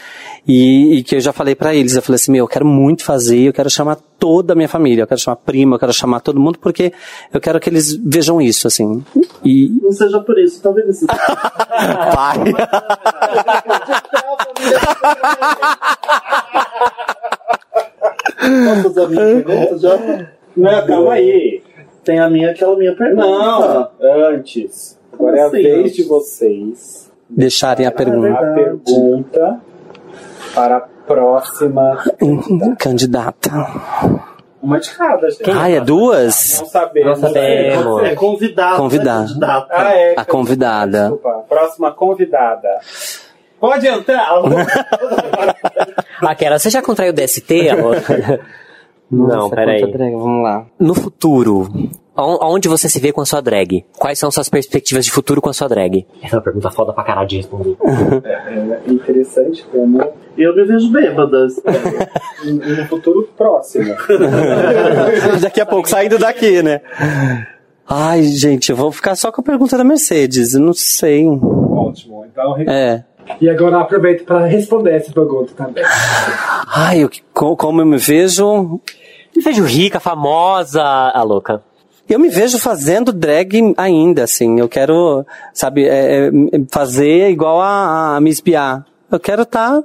E, e que eu já falei para eles, eu falei assim, meu, eu quero muito fazer, eu quero chamar toda a minha família, eu quero chamar prima, eu quero chamar todo mundo, porque eu quero que eles vejam isso, assim. E, Não seja por isso, talvez esses. Pai. Posso fazer a minha pergunta já? Não, calma aí. Tem a minha, aquela minha pergunta. Não, antes. Agora é a assim, vez antes? de vocês. Deixarem a pergunta. A pergunta para a próxima. Candidata. Uma de cada, gente. Ah, é duas? Não sabemos. Não sabemos. É. Convidado. né, candidata. Ah, é. A convidada. Desculpa. Próxima convidada. Pode entrar. Aquela, você já contraiu DST, amor? não, Nossa, peraí. Vamos lá. No futuro, onde você se vê com a sua drag? Quais são suas perspectivas de futuro com a sua drag? Essa é uma pergunta foda pra caralho de responder. É interessante como Eu me vejo bêbada. no futuro próximo. Daqui a pouco, saindo daqui, né? Ai, gente, eu vou ficar só com a pergunta da Mercedes. Eu não sei. Ótimo. Então, É. E agora aproveito para responder essa pergunta também. Ai, eu, co- como eu me vejo. Me vejo rica, famosa, a louca. Eu me vejo fazendo drag ainda, assim. Eu quero, sabe, é, é, fazer igual a, a Miss Biá. Eu quero estar.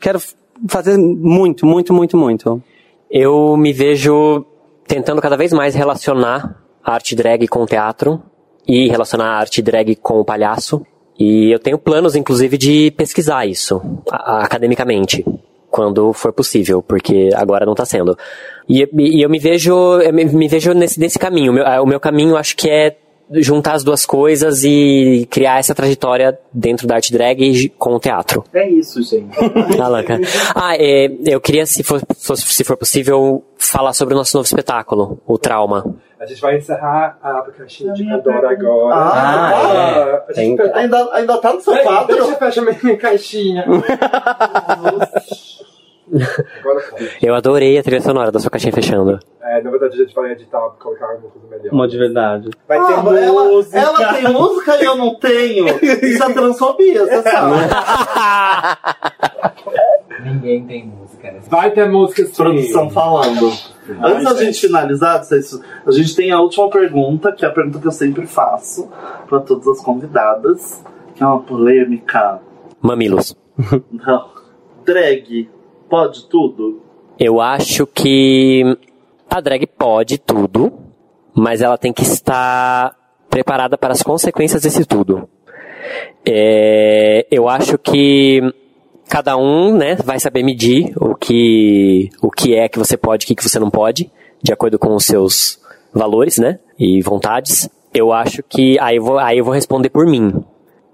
quero fazer muito, muito, muito, muito. Eu me vejo tentando cada vez mais relacionar a arte drag com o teatro e relacionar a arte drag com o palhaço. E eu tenho planos, inclusive, de pesquisar isso academicamente, quando for possível, porque agora não está sendo. E, e eu me vejo, eu me, me vejo nesse, nesse caminho. O meu, o meu caminho, acho que é juntar as duas coisas e criar essa trajetória dentro da arte drag e com o teatro. É isso, gente. Alanca. Ah, é, eu queria, se for, fosse- se for possível, falar sobre o nosso novo espetáculo, o Trauma. A gente vai encerrar a caixinha de Pandora agora. Ah, Ah, a gente Tem- Ainda, ainda tá no seu quadro? Deixa eu fechar minha caixinha. Foi. Eu adorei a trilha sonora da sua caixinha fechando. É, na verdade, a gente vai editar pra colocar uma coisa melhor. Uma de verdade. Vai ter Ah, ela, música. ela tem música e eu não tenho. Isso é transfobia, você sabe. Ninguém tem música, né? Vai ter música sim. Produção falando. Antes da gente finalizar, a gente tem a última pergunta, que é a pergunta que eu sempre faço para todas as convidadas, que é uma polêmica. Mamilos. Não. Drag, pode tudo? Eu acho que a drag pode tudo, mas ela tem que estar preparada para as consequências desse tudo. É, eu acho que cada um, né, vai saber medir o que, o que é que você pode e o que, você não pode, de acordo com os seus valores, né, e vontades. Eu acho que, aí eu vou, aí eu vou responder por mim.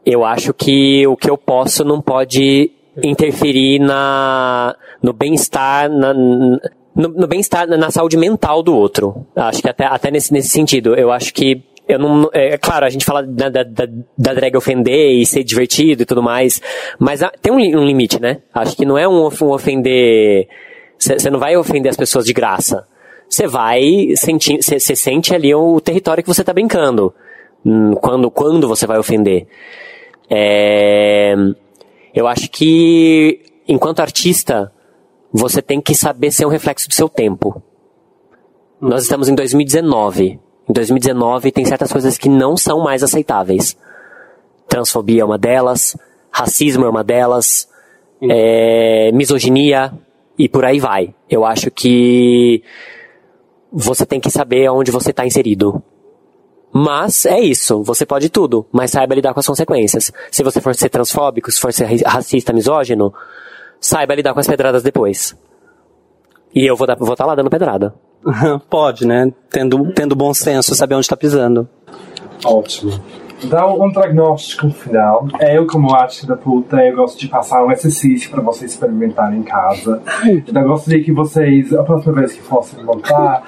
Eu acho que o que eu posso não pode interferir na, no bem-estar, na, no, no bem-estar, na saúde mental do outro. Acho que até, até nesse, nesse sentido. Eu acho que eu não, é claro, a gente fala da, da, da, da drag ofender e ser divertido e tudo mais, mas ah, tem um, um limite, né? Acho que não é um, um ofender, você não vai ofender as pessoas de graça. Você vai sentir, você sente ali o território que você tá brincando. Hum, Quando, quando você vai ofender. É, eu acho que, enquanto artista, você tem que saber ser um reflexo do seu tempo. Nós estamos em 2019. Em 2019 tem certas coisas que não são mais aceitáveis. Transfobia é uma delas, racismo é uma delas, é, misoginia e por aí vai. Eu acho que você tem que saber onde você está inserido. Mas é isso, você pode tudo, mas saiba lidar com as consequências. Se você for ser transfóbico, se for ser ra- racista, misógino, saiba lidar com as pedradas depois. E eu vou estar vou tá lá dando pedrada. Pode, né? Tendo, tendo bom senso, saber onde tá pisando. Ótimo. Então, um diagnóstico final. Eu, como puta, eu gosto de passar um exercício para vocês experimentarem em casa. Então, eu gostaria que vocês, a próxima vez que fossem montar,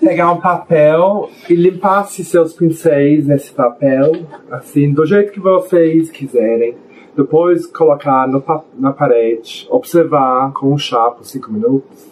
pegar um papel e limpasse seus pincéis nesse papel, assim, do jeito que vocês quiserem. Depois colocar no na parede, observar com um chá por cinco minutos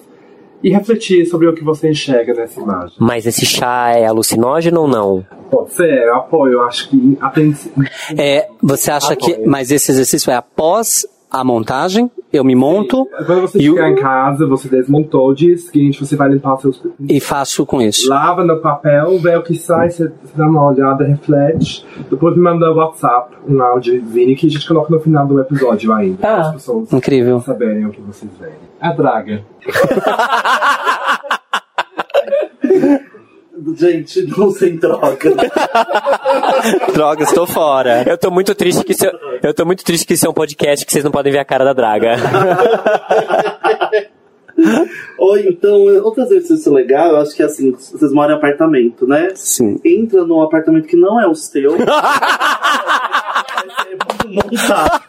e refletir sobre o que você enxerga nessa imagem. Mas esse chá é alucinógeno ou não? Pode ser, eu apoio, eu acho que a princípio. É, você acha que. Mas esse exercício é após a montagem? Eu me monto Quando você E o- chegar em casa, você desmontou, dia seguinte você vai limpar seus. e faço com isso. Lava no papel, vê o que sai, você, dá uma olhada, reflete. Depois me manda no WhatsApp um áudiozinho que a gente coloca no final do episódio ainda. Para as pessoas Incrível. saberem o que vocês veem. A draga. Gente, não sem troca. Droga, estou fora. Eu tô muito triste que isso, é- eu tô muito triste que isso é um podcast que vocês não podem ver a cara da draga. Ou então, outro exercício legal, eu acho que é assim, vocês moram em apartamento, né? Sim. Entra num apartamento que não é o seu. montar.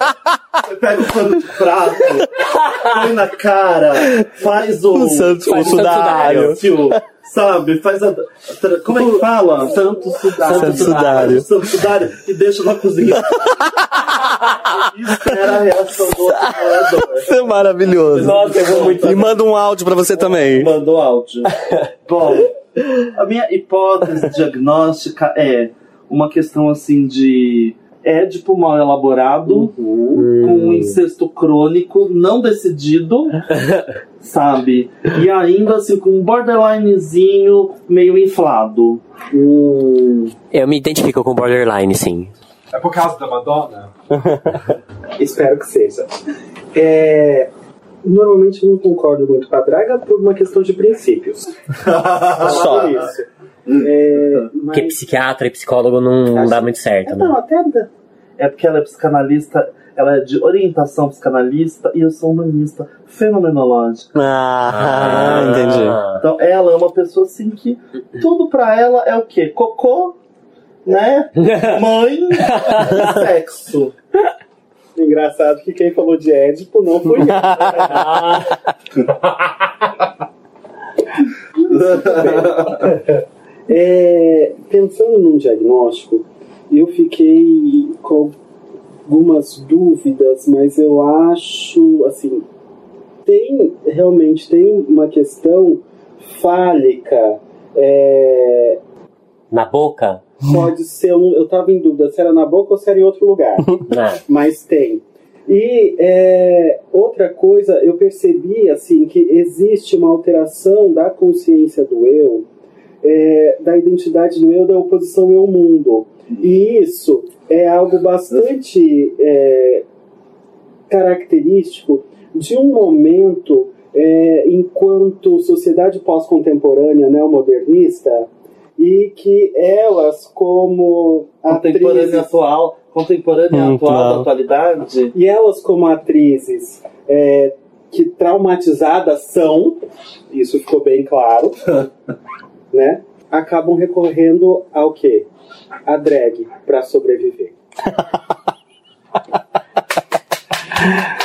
Você pega o pano de prato, põe na cara, faz o, O o sudário. Sabe? Faz a. Como é que fala? Santo sudário. Santo sudário. Santo sudário. E deixa na cozinha. Isso era a reação do outro morador. Isso é maravilhoso. Nossa, eu vou muito. E manda um áudio pra você também. Mandou áudio. Bom, a minha hipótese diagnóstica é uma questão assim de édipo mal elaborado, com um incesto crônico não decidido, sabe? E ainda assim com um borderlinezinho meio inflado. Eu me identifico com borderline, sim. É por causa da Madonna? Espero que seja. É, normalmente eu não concordo muito com a Draga por uma questão de princípios. Só. Por isso. É, Porque mas, psiquiatra e psicólogo não, não dá muito certo, né? não, até dá. É porque ela é psicanalista, ela é de orientação psicanalista e eu sou humanista fenomenológica. Ah, entendi. Então ela é uma pessoa assim que tudo pra ela é o quê? Cocô, né? Mãe, e sexo. Engraçado que quem falou de Édipo não foi eu. É, pensando num diagnóstico, eu fiquei com algumas dúvidas, mas eu acho, assim, tem realmente tem uma questão fálica. É, Na boca? pode ser, eu, não- eu tava em dúvida se era na boca ou se era em outro lugar mas tem. E é, outra coisa, eu percebi assim que existe uma alteração da consciência do eu, é, da identidade do eu, da oposição eu-mundo. E isso é algo bastante é, característico de um momento é, enquanto sociedade pós-contemporânea neomodernista e que elas como Contemporânea atrizes, atual, contemporânea Hum, atual claro. da atualidade. e elas como atrizes é, que traumatizadas são, isso ficou bem claro, né? Acabam recorrendo ao quê? A drag para sobreviver.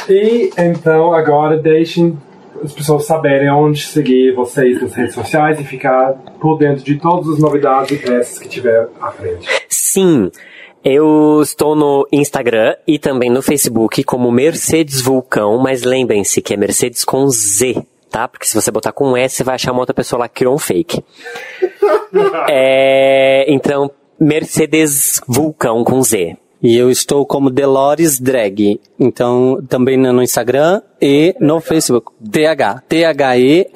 E então agora deixem as pessoas saberem onde seguir vocês nas redes sociais e ficar por dentro de todas as novidades e peças que tiver à frente. Sim, eu estou no Instagram e também no Facebook como Mercedes Vulcão, mas lembrem-se que é Mercedes com Z, tá? Porque se você botar com S, você vai achar uma outra pessoa lá que criou um fake. É, então, Mercedes Vulcão com Z. E eu estou como Delores Drag. Então, também no Instagram e no Facebook. TH. T-H-E-L-O-R-E-S.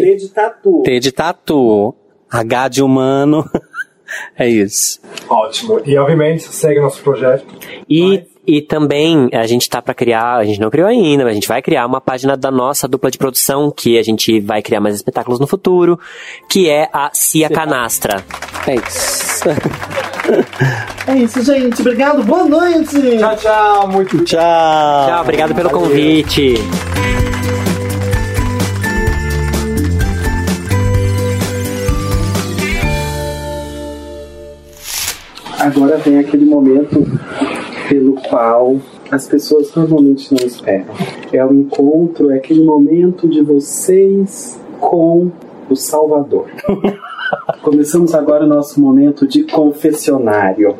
T de tatu. T de tatu. H de humano. é isso. Ótimo. E obviamente segue nosso projeto. E, e também a gente tá para criar, a gente não criou ainda, mas a gente vai criar uma página da nossa dupla de produção, que a gente vai criar mais espetáculos no futuro, que é a Cia Canastra. É isso. É isso, gente. Obrigado. Boa noite. Tchau, tchau. Muito Tchau. Tchau, obrigado pelo convite. Agora vem aquele momento pelo qual as pessoas normalmente não esperam. É o encontro, é aquele momento de vocês com o Salvador. Começamos agora o nosso momento de confessionário.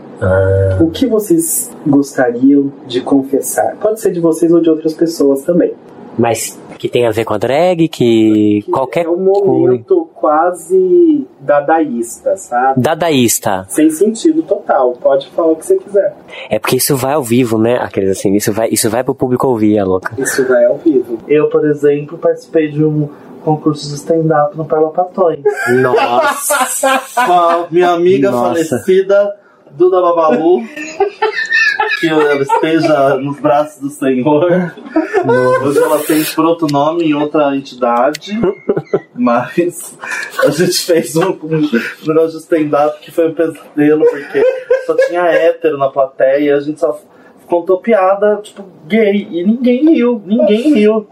O que vocês gostariam de confessar? Pode ser de vocês ou de outras pessoas também. Mas que tem a ver com a drag, que, qualquer é um momento quase dadaísta, sabe? Dadaísta. Sem sentido total. Pode falar o que você quiser. É porque isso vai ao vivo, né? Aqueles assim, isso vai, isso vai pro público ouvir, a louca. Isso vai ao vivo. Eu, por exemplo, participei de um concurso de stand-up no Perla Patões. Nossa! Com a minha amiga Nossa. falecida, Duda Babalu. Que ela esteja nos braços do Senhor. Hoje ela tem por outro nome em outra entidade. Mas a gente fez um, um negócio de stand-up que foi um pesadelo, porque só tinha hétero na plateia, a gente só contou piada, tipo, gay, e ninguém riu, ninguém riu.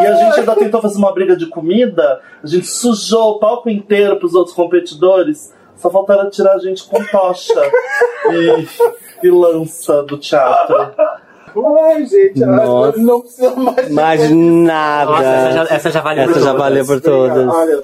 E a gente ainda tentou fazer uma briga de comida, a gente sujou o palco inteiro pros outros competidores, só faltaram tirar a gente com tocha e, e lança do teatro. Ai, gente, Nossa. não precisa mais. Mais Nossa, nada. essa já, essa já valeu Essa por já todas. valeu por todas. Olha,